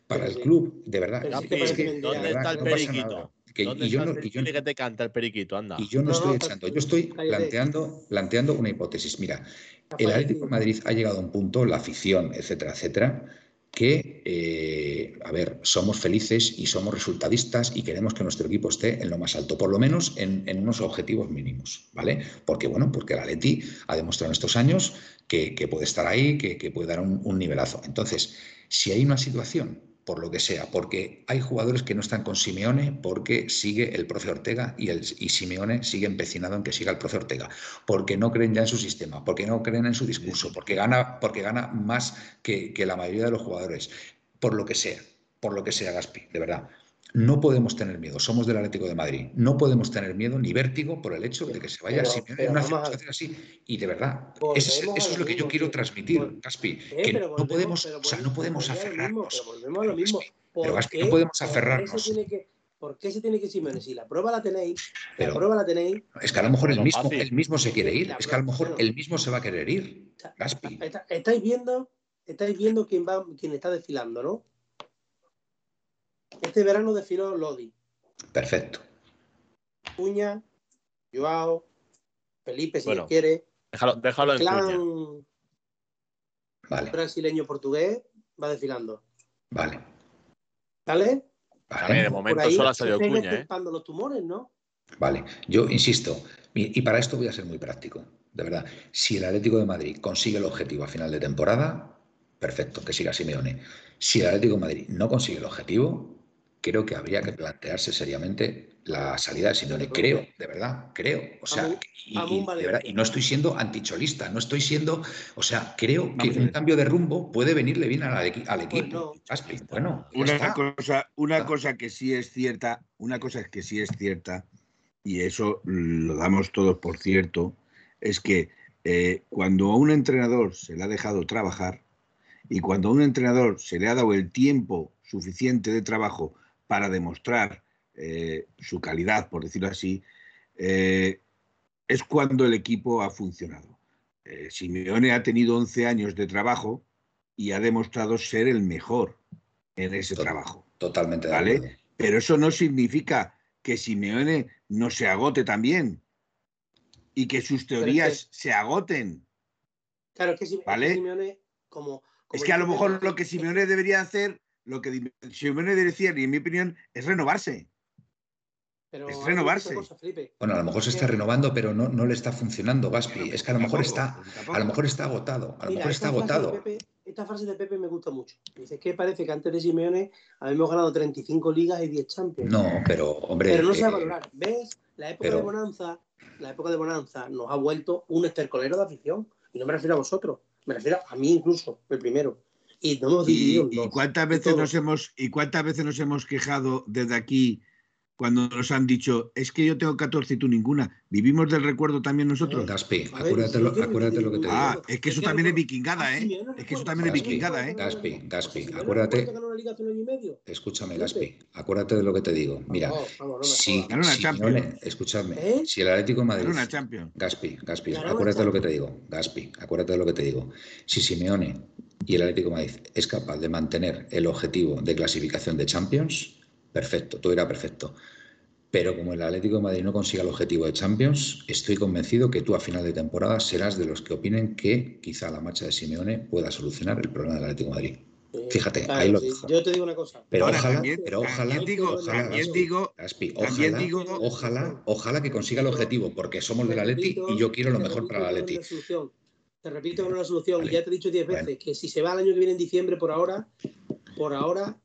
para el club, de verdad. Es que ¿Dónde está el no pasa periquito? Que- ¿Dónde y yo no, y yo que te canta el periquito, anda. y yo no No, estoy no, echando, yo estoy planteando, planteando una hipótesis. Mira, el Atlético de Madrid ha llegado a un punto, la afición, etcétera, etcétera, que, eh, a ver, somos felices y somos resultadistas y queremos que nuestro equipo esté en lo más alto, por lo menos en, en unos objetivos mínimos, ¿vale? Porque, bueno, porque el Atleti ha demostrado en estos años que, que puede estar ahí, que, que puede dar un, un nivelazo. Entonces, si hay una situación por lo que sea, porque hay jugadores que no están con Simeone porque sigue el profe Ortega y, el, y Simeone sigue empecinado en que siga el profe Ortega, porque no creen ya en su sistema, porque no creen en su discurso, porque gana, porque gana más que, que la mayoría de los jugadores, por lo que sea, por lo que sea, Gaspi, de verdad. No podemos tener miedo, somos del Atlético de Madrid. No podemos tener miedo ni vértigo por el hecho de que se vaya Pero- Simeone en pero una circunstancia así. Y de verdad, ese eso es lo que yo quiero transmitir, vol- Gaspi. Eh, Que no podemos, pero o sea, no podemos aferrarnos. pero volvemos a lo mismo. Pero, ¿Por Gaspi, qué- no podemos por qué aferrarnos. que- ¿Por qué se tiene que Simeone? Si la prueba la tenéis, Pero- la prueba la tenéis. Es que a lo mejor el mismo, el mismo se quiere ir. Es que a lo mejor el mismo se va a querer ir. Gaspi. está- estáis viendo, estáis viendo quién va, quién está desfilando, ¿no? Este verano desfiló Lodi, Perfecto. Cuña, Joao, Felipe, si Bueno, quiere, Déjalo, déjalo en clan cuña. Vale, brasileño portugués va desfilando. vale. ¿Vale? A mí de Vale. momento ahí solo ha salido cuña, ¿eh? los tumores, ¿no? Vale, yo insisto, y y para esto voy a ser muy práctico, de verdad. Si el Atlético de Madrid consigue el objetivo a final de temporada, perfecto, que siga Simeone. Si el Atlético de Madrid no consigue el objetivo, creo que habría que plantearse seriamente la salida de Simeone. Creo, de verdad, creo. O sea, y, de verdad, y no estoy siendo anticholista, no estoy siendo, o sea, creo que un cambio de rumbo puede venirle bien al, al equipo. no. Bueno, Una está. cosa, una cosa que sí es cierta, una cosa que sí es cierta, y eso lo damos todos por cierto, es que eh, cuando a un entrenador se le ha dejado trabajar y cuando a un entrenador se le ha dado el tiempo suficiente de trabajo para demostrar eh, su calidad, por decirlo así, eh, es cuando el equipo ha funcionado. eh, Simeone ha tenido 11 años de trabajo y ha demostrado ser el mejor en ese trabajo. Totalmente de ¿Vale? acuerdo. Pero eso no significa que Simeone no se agote también y que sus teorías se agoten. Claro, es que, Sim- es que ¿Vale? Simeone, como, como Es que a lo mejor lo que Simeone debería hacer, lo que Simeone decir, y en mi opinión, es renovarse. pero es renovarse. cosa. Bueno, a lo mejor se está renovando, pero no, no le está funcionando, Gaspi. Es que a lo mejor está, a lo mejor está agotado. A lo Mira, mejor está esta frase de agotado. Pepe- esta frase de Pepe me gusta mucho. Dice que parece que antes de Simeone habíamos ganado 35 ligas y 10 Champions. No, pero hombre. pero no se va a eh, valorar. ¿Ves? La época pero- de Bonanza, la época de Bonanza nos ha vuelto un estercolero de afición. Y no me refiero a vosotros, me refiero a mí incluso, el primero. Y no hemos ¿Y, dividido en y dos. cuántas veces nos hemos y cuántas veces nos hemos quejado desde aquí cuando nos han dicho es que yo tengo 14 y tú ninguna? Vivimos del recuerdo también nosotros. Gaspi, acuérdate, si lo, acuérdate lo que te digo. Ah, es que eso también es vikingada, ¿eh? Es que eso también es vikingada, ¿eh? Gaspi, Gaspi, acuérdate. Escúchame. Gaspi, acuérdate de lo que te digo. Mira, si, escúchame, ¿Eh? si el Atlético de Madrid, Era una Champions. Gaspi, Gaspi, acuérdate de lo que te digo, Gaspi, acuérdate de lo que te digo. Si Simeone y el Atlético de Madrid es capaz de mantener el objetivo de clasificación de Champions, perfecto, todo irá perfecto. Pero como el Atlético de Madrid no consiga el objetivo de Champions, estoy convencido que tú a final de temporada serás de los que opinen que quizá la marcha de Simeone pueda solucionar el problema del Atlético de Madrid. Eh, Fíjate, claro, ahí lo dejo. Yo te digo una cosa. Pero Ahora, ojalá, también- pero ojalá, también digo, ojalá, también digo, Gaspi, también ojalá, digo- ojalá, ojalá que consiga el objetivo, porque somos del Atleti y yo quiero lo mejor para el Atleti. Te repito que no es la solución. Vale. Y ya te he dicho diez Bueno. veces que si se va el año que viene en diciembre, por ahora, por ahora,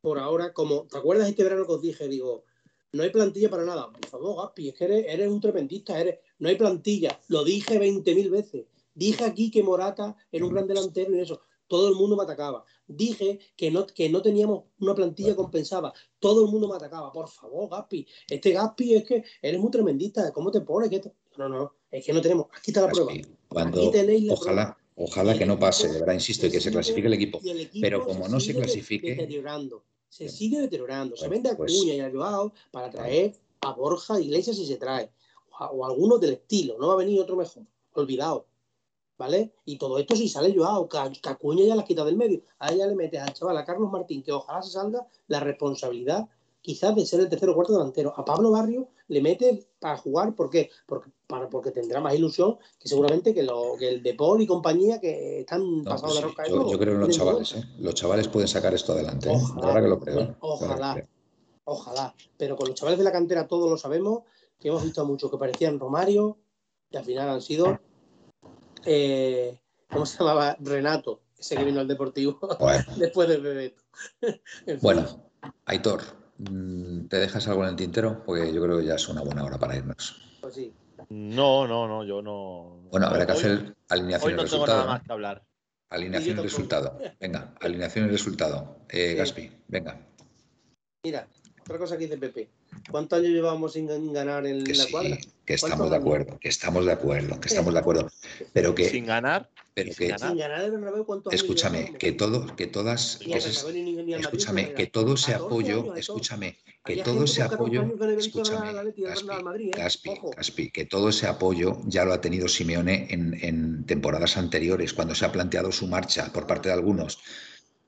por ahora, como, ¿te acuerdas este verano que os dije? Digo, no hay plantilla para nada. Por favor, Gaspi, es que eres, eres un tremendista, eres, no hay plantilla. Lo dije 20.000 veces. Dije aquí que Morata era un gran delantero y eso. Todo el mundo me atacaba. Dije que no, que no teníamos una plantilla compensada. Todo el mundo me atacaba. Por favor, Gaspi. Este Gaspi es que eres muy tremendista. ¿Cómo te pones? ¿Qué te- No, no. Es que no tenemos. Aquí está la prueba. Gaspi, cuando, Aquí tenéis la ojalá, prueba. ojalá que no pase, de verdad, insisto, y que se clasifique el equipo. y el equipo Pero como no se sigue de- clasifique- deteriorando. Se sigue deteriorando. Se Bueno, vende a pues- Cuña y a Joao para traer a Borja Iglesias si se trae. O, a- o algunos del estilo. No va a venir otro mejor. Olvidado. ¿Vale? Y todo esto si sale Joao, que a- que a Cuña ya la quita del medio. A ella le metes al chaval, a Carlos Martín, que ojalá se salga la responsabilidad quizás de ser el tercero o cuarto delantero. A Pablo Barrio le mete para jugar, ¿por qué? Porque, para, porque tendrá más ilusión que seguramente que, lo, que el Depor y compañía que están No, pasados pues de sí, rosca de yo, yo creo en los chavales, ¿eh? Los chavales pueden sacar esto adelante, ¿eh? Ojalá, La verdad que lo creo. ¿eh? La ojalá. Ojalá. Pero con los chavales de la cantera todos lo sabemos, que hemos visto a muchos que parecían Romario y al final han sido. eh, ¿Cómo se llamaba? Renato, ese que vino al Deportivo Bueno, después de Bebeto. En fin, bueno, Aitor, ¿te dejas algo en el tintero? Porque yo creo que ya es una buena hora para irnos. pues sí. No, no, no, yo no. Bueno, habrá que hoy- hacer alineación y no tengo resultado. nada ¿no? más que hablar. Alineación y resultado. Venga, alineación y resultado. Eh, Sí. Gaspi, venga. Mira, otra cosa que dice Pepe. ¿Cuántos años llevamos sin gan- ganar en Que la sí, cuadra? que estamos ¿Cuántos de años? acuerdo, que estamos de acuerdo, que estamos de acuerdo. Pero que, Sin ganar. pero sin que, ganar. Sin ganar el Bernabéu, ¿cuántos años escúchame, llevamos? que todo, que todas, que Madrid, escúchame, que todo ese 14 apoyo, escúchame, que todo ese con 14 apoyo, escúchame, Gaspi, Madrid, ¿eh? Gaspi. Gaspi, que todo ese apoyo ya lo ha tenido Simeone en, en temporadas anteriores, cuando se ha planteado su marcha por parte de algunos.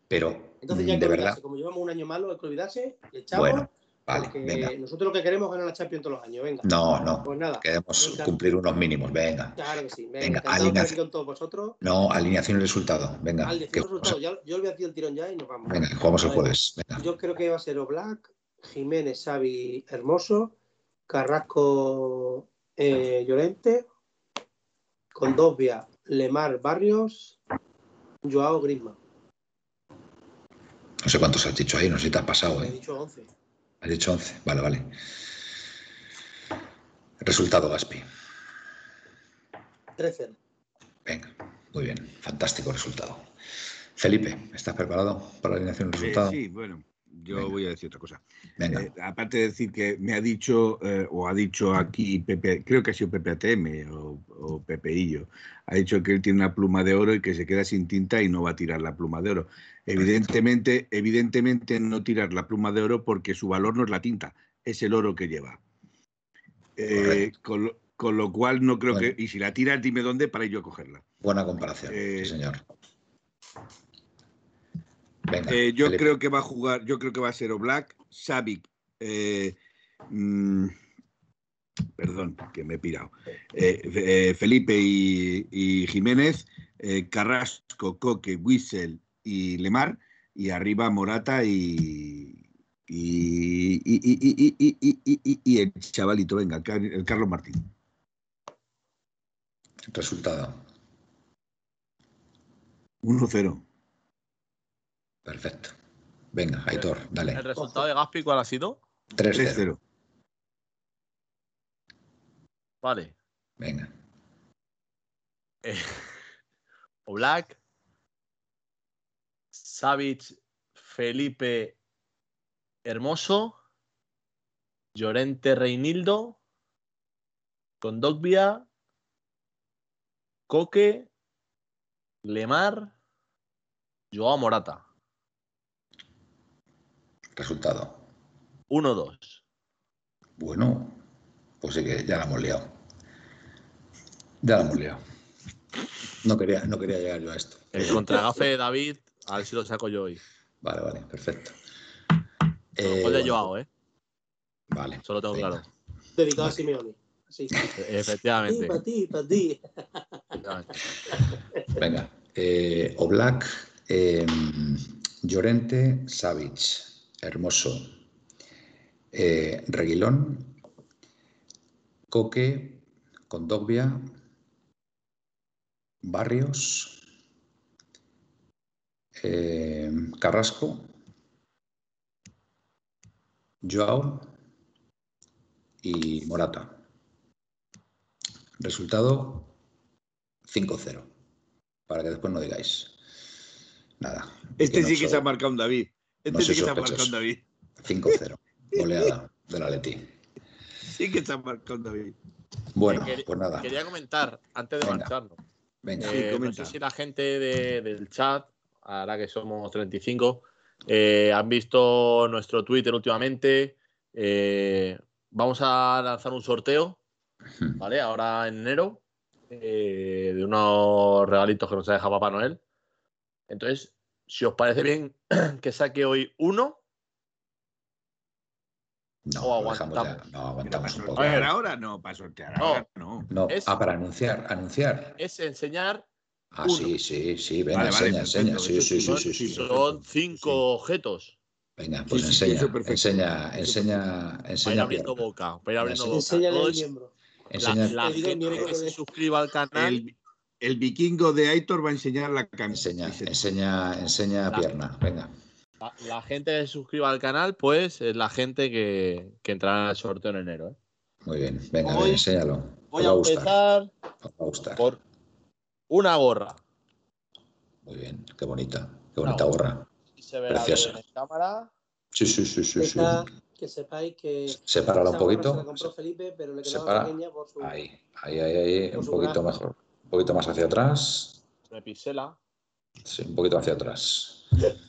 Pero, Entonces ya hay mm, que olvidarse. Como llevamos un año malo, hay que olvidarse, le echamos, bueno, vale, venga. nosotros lo que queremos es ganar la Champions todos los años. Venga. No, no, Pues nada. queremos Venga. cumplir unos mínimos, venga. Claro que sí. Venga, Venga, alineación. con todos vosotros. No, alineación y resultado, venga. Al que decir jugamos- resultado, ya, yo le voy a decir el tirón ya y nos vamos. venga, jugamos el jueves, venga. Yo creo que va a ser Oblak, Jiménez, Xavi, Hermoso, Carrasco, eh, Llorente, Condovia, Lemar, Barrios, Joao, Griezmann. No sé cuántos has dicho ahí, no sé si te has pasado, He ¿eh? dicho 11. Has dicho 11, vale, vale. Resultado, Gaspi. 13. Venga, muy bien, fantástico resultado. Felipe, ¿estás preparado para la alineación Eh, resultado? sí, bueno, yo Venga. voy a decir otra cosa. Eh, aparte de decir que me ha dicho, eh, o ha dicho aquí Pepe, creo que ha sido Pepe ATM o, o Pepeillo, ha dicho que él tiene una pluma de oro y que se queda sin tinta y no va a tirar la pluma de oro. Evidentemente, evidentemente no tirar la pluma de oro porque su valor no es la tinta, es el oro que lleva. Eh, con, lo, con lo cual no creo Bueno. que. Y si la tiras, dime dónde para yo cogerla. Buena comparación, sí, señor. Venga, Eh, yo Felipe. creo que va a jugar, yo creo que va a ser Oblak, Savic, eh, mm, perdón, que me he pirado. Eh, eh, Felipe y, y Jiménez, eh, Carrasco, Coque, Wissel y Lemar, y arriba Morata y, y, el chavalito, venga, el Carlos Martín. Resultado. 1-0. Perfecto. Venga, Aitor, ¿El dale. resultado de Gaspi cuál ha sido? 3-0. 3-0. Vale. Venga. Eh, Oblak, Savic, Felipe Hermoso, Llorente Reinildo, Condogbia, Coque, Lemar, Joao Morata. Resultado. 1-2. Bueno, pues sí que ya la hemos liado. Ya la hemos liado. No quería, no quería llegar yo a esto. El contragafe de David, a ver si lo saco yo hoy. Vale, vale, perfecto. Eh, gol de Joao, ¿eh? Vale. Solo tengo venga. claro. Dedicado a Vale. Simeone. Así. Efectivamente. Para ti, para ti. Venga. Eh, Oblak, eh, Llorente, Savic, Hermoso, eh, Reguilón, Coque, Condogbia, Barrios, eh, Carrasco, Joao y Morata. Resultado 5-0. Para que después no digáis nada. Este no sí que se ha marcado un David. Este no sí que se ha marcado David. 5-0. Goleada del Atleti. Sí que marcado un David. Bueno, Quería- pues nada. Quería comentar, antes de Venga. marcharnos. Venga. Sí, Eh, no sé si la gente de- del chat, ahora que somos 35, eh, han visto nuestro Twitter últimamente. Eh, vamos a lanzar un sorteo. ¿vale? Ahora en enero, eh, de unos regalitos que nos ha dejado Papá Noel. Entonces, si os parece bien que saque hoy uno, No, O dejamos ya. aguantamos. No, ¿Pero para aguantamos un poco. ahora? No, para sortear No. ahora no. No, Es- ah, para anunciar, anunciar. es enseñar. Ah, uno. sí, sí, sí, venga, Vale, vale, enseña, enseña. perfecto, Sí, sí, sí, sí, Son, sí, sí, son cinco objetos. Venga, pues Sí, sí, sí, enseña, enseña, enseña, enseña abriendo pierna. boca. Para ir abriendo boca. Todo el miembro. la, Enseña, la gente que se suscriba al canal. El, el vikingo de Aitor va a enseñar la enseña, camiseta. enseña, enseña La- pierna. Venga. La, la gente que se suscriba al canal, pues es la gente que, que entrará en el sorteo en enero. ¿eh? Muy bien, venga, Hoy ven, enséñalo. Voy a empezar a gustar. por una gorra. Muy bien, qué bonita, qué bonita gorra. Y se verá Preciosa. bien en cámara. Sí, sí, sí, sí, sí. Que sepáis que. Sepárala un gorra Se la poquito. compró Felipe, pero le quedaba separa. pequeña por su. Ahí, ahí, ahí, ahí, un poquito brazo. mejor. Un poquito más hacia atrás. Repisela. Sí, un poquito hacia atrás.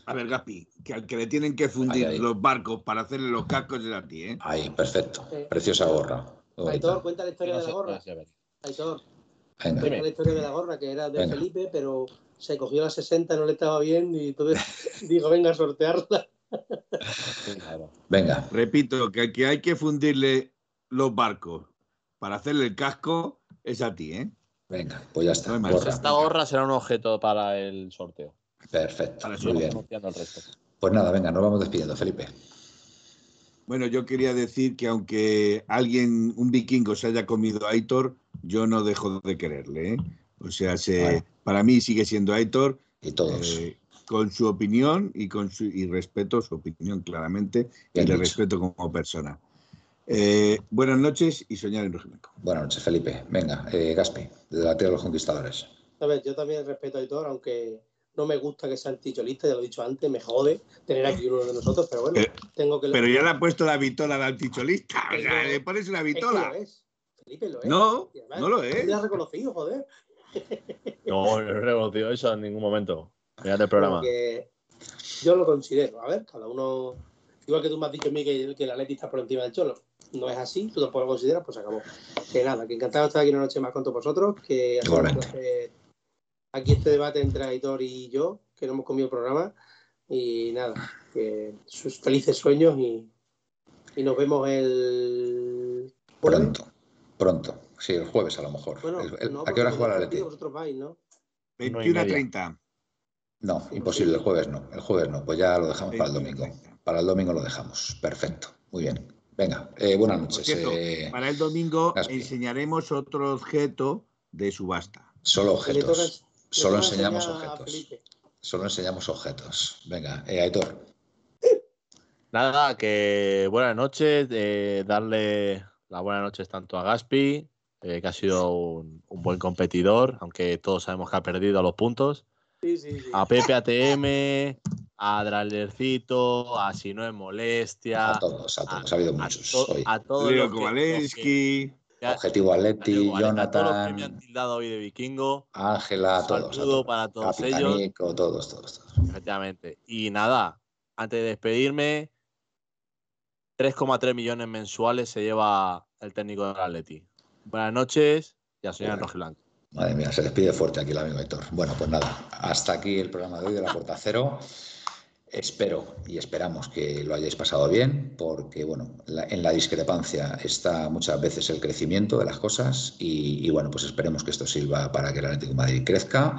A ver, Gapi, que al que le tienen que fundir Ahí, ahí. los barcos para hacerle los cascos es a ti, ¿eh? Ahí, perfecto. Sí. Preciosa gorra. Aitor, cuenta la historia no de la gorra. Aitor, Venga. cuenta la historia de la gorra, que era de Venga. Felipe, pero se cogió la 60, no le estaba bien, y entonces dijo, venga a sortearla. Venga, Repito, que al que hay que fundirle los barcos para hacerle el casco es a ti, ¿eh? Venga, pues ya está. No hay más. gorra. Esta gorra será un objeto para el sorteo. Perfecto, muy Vamos bien. anunciando el resto. Pues nada, venga, nos vamos despidiendo, Felipe. Bueno, yo quería decir que aunque alguien, un vikingo, se haya comido a Aitor, yo no dejo de quererle, ¿eh? O sea, se, Vale. para mí sigue siendo Aitor, Y todos. eh, con su opinión y con su y respeto su opinión claramente y le dicho. respeto como persona. Eh, buenas noches y soñar en Rojimenco. Buenas noches, Felipe. Venga, eh, Gaspi, desde la tierra de los conquistadores. A ver, yo también respeto a Aitor, aunque no me gusta que sea anticholista, ya lo he dicho antes, me jode tener aquí uno de nosotros, pero bueno, Pero- tengo que... Pero ya le ha puesto la vitola de anticholista. O sea, le pones una Es que vitola. lo es. Felipe lo es. No, además, no lo es. Ya has reconocido, joder. No, no he reconocido eso en ningún momento. Mirad el programa. Porque yo lo considero. A ver, cada uno. Igual que tú me has dicho a mí que, que el Atleti está por encima del Cholo. No es así, tú tampoco lo consideras, pues se acabó. Que nada, que encantado de estar aquí una noche más con todos vosotros, que aquí este debate entre Aitor y yo, que no hemos comido el programa, y nada, que sus felices sueños y, y nos vemos el jueves. Pronto, pronto. Sí, el jueves a lo mejor. Bueno, El- el- no, ¿A qué hora juega Atleti? partido Vosotros vais, ¿no? 21 a media. 30. No, imposible, el jueves no. El jueves no, pues ya lo dejamos para el 21 domingo. 30. Para el domingo lo dejamos. Perfecto, muy bien. Venga, eh, buenas noches. cierto, eh, para el domingo Gaspi. enseñaremos otro objeto de subasta. solo toca- objetos. le Solo enseñamos objetos. Solo enseñamos objetos. Venga, eh, Aitor. Nada, que buenas noches, eh, darle las buenas noches tanto a Gaspi, eh, que ha sido un, un buen competidor, aunque todos sabemos que ha perdido a los puntos, Sí, sí, sí. a Pepe ATM, a Drailercito, a Si no es molestia, A todos, a a, todos. Ha habido a muchos to- hoy. a todos Leo Kowalewski. Objetivo Atleti, vale, a todos los que me han Jonathan, tildado hoy de vikingo, Ángela, un todos. a saludo todos. para todos ellos. Capitanico, todos, todos, todos. Efectivamente. Y nada, antes de despedirme, 3,3 millones mensuales se lleva el técnico del Atleti. Buenas noches y a soñar rojiblanco. Madre mía, se despide fuerte aquí el amigo Héctor. Bueno, pues nada, hasta aquí el programa de hoy de la Puerta Cero. Espero y esperamos que lo hayáis pasado bien, porque bueno, la- en la discrepancia está muchas veces el crecimiento de las cosas y, y, bueno, pues esperemos que esto sirva para que el Atlético de Madrid crezca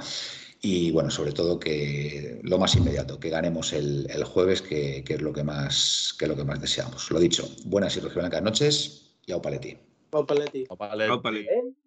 y bueno, sobre todo que lo más inmediato, que ganemos el, el jueves, que, que es lo que más que es lo que más deseamos. Lo dicho, buenas y rojiblancas noches y au paletti. Paletti. Atleti. Ópale. En 1903,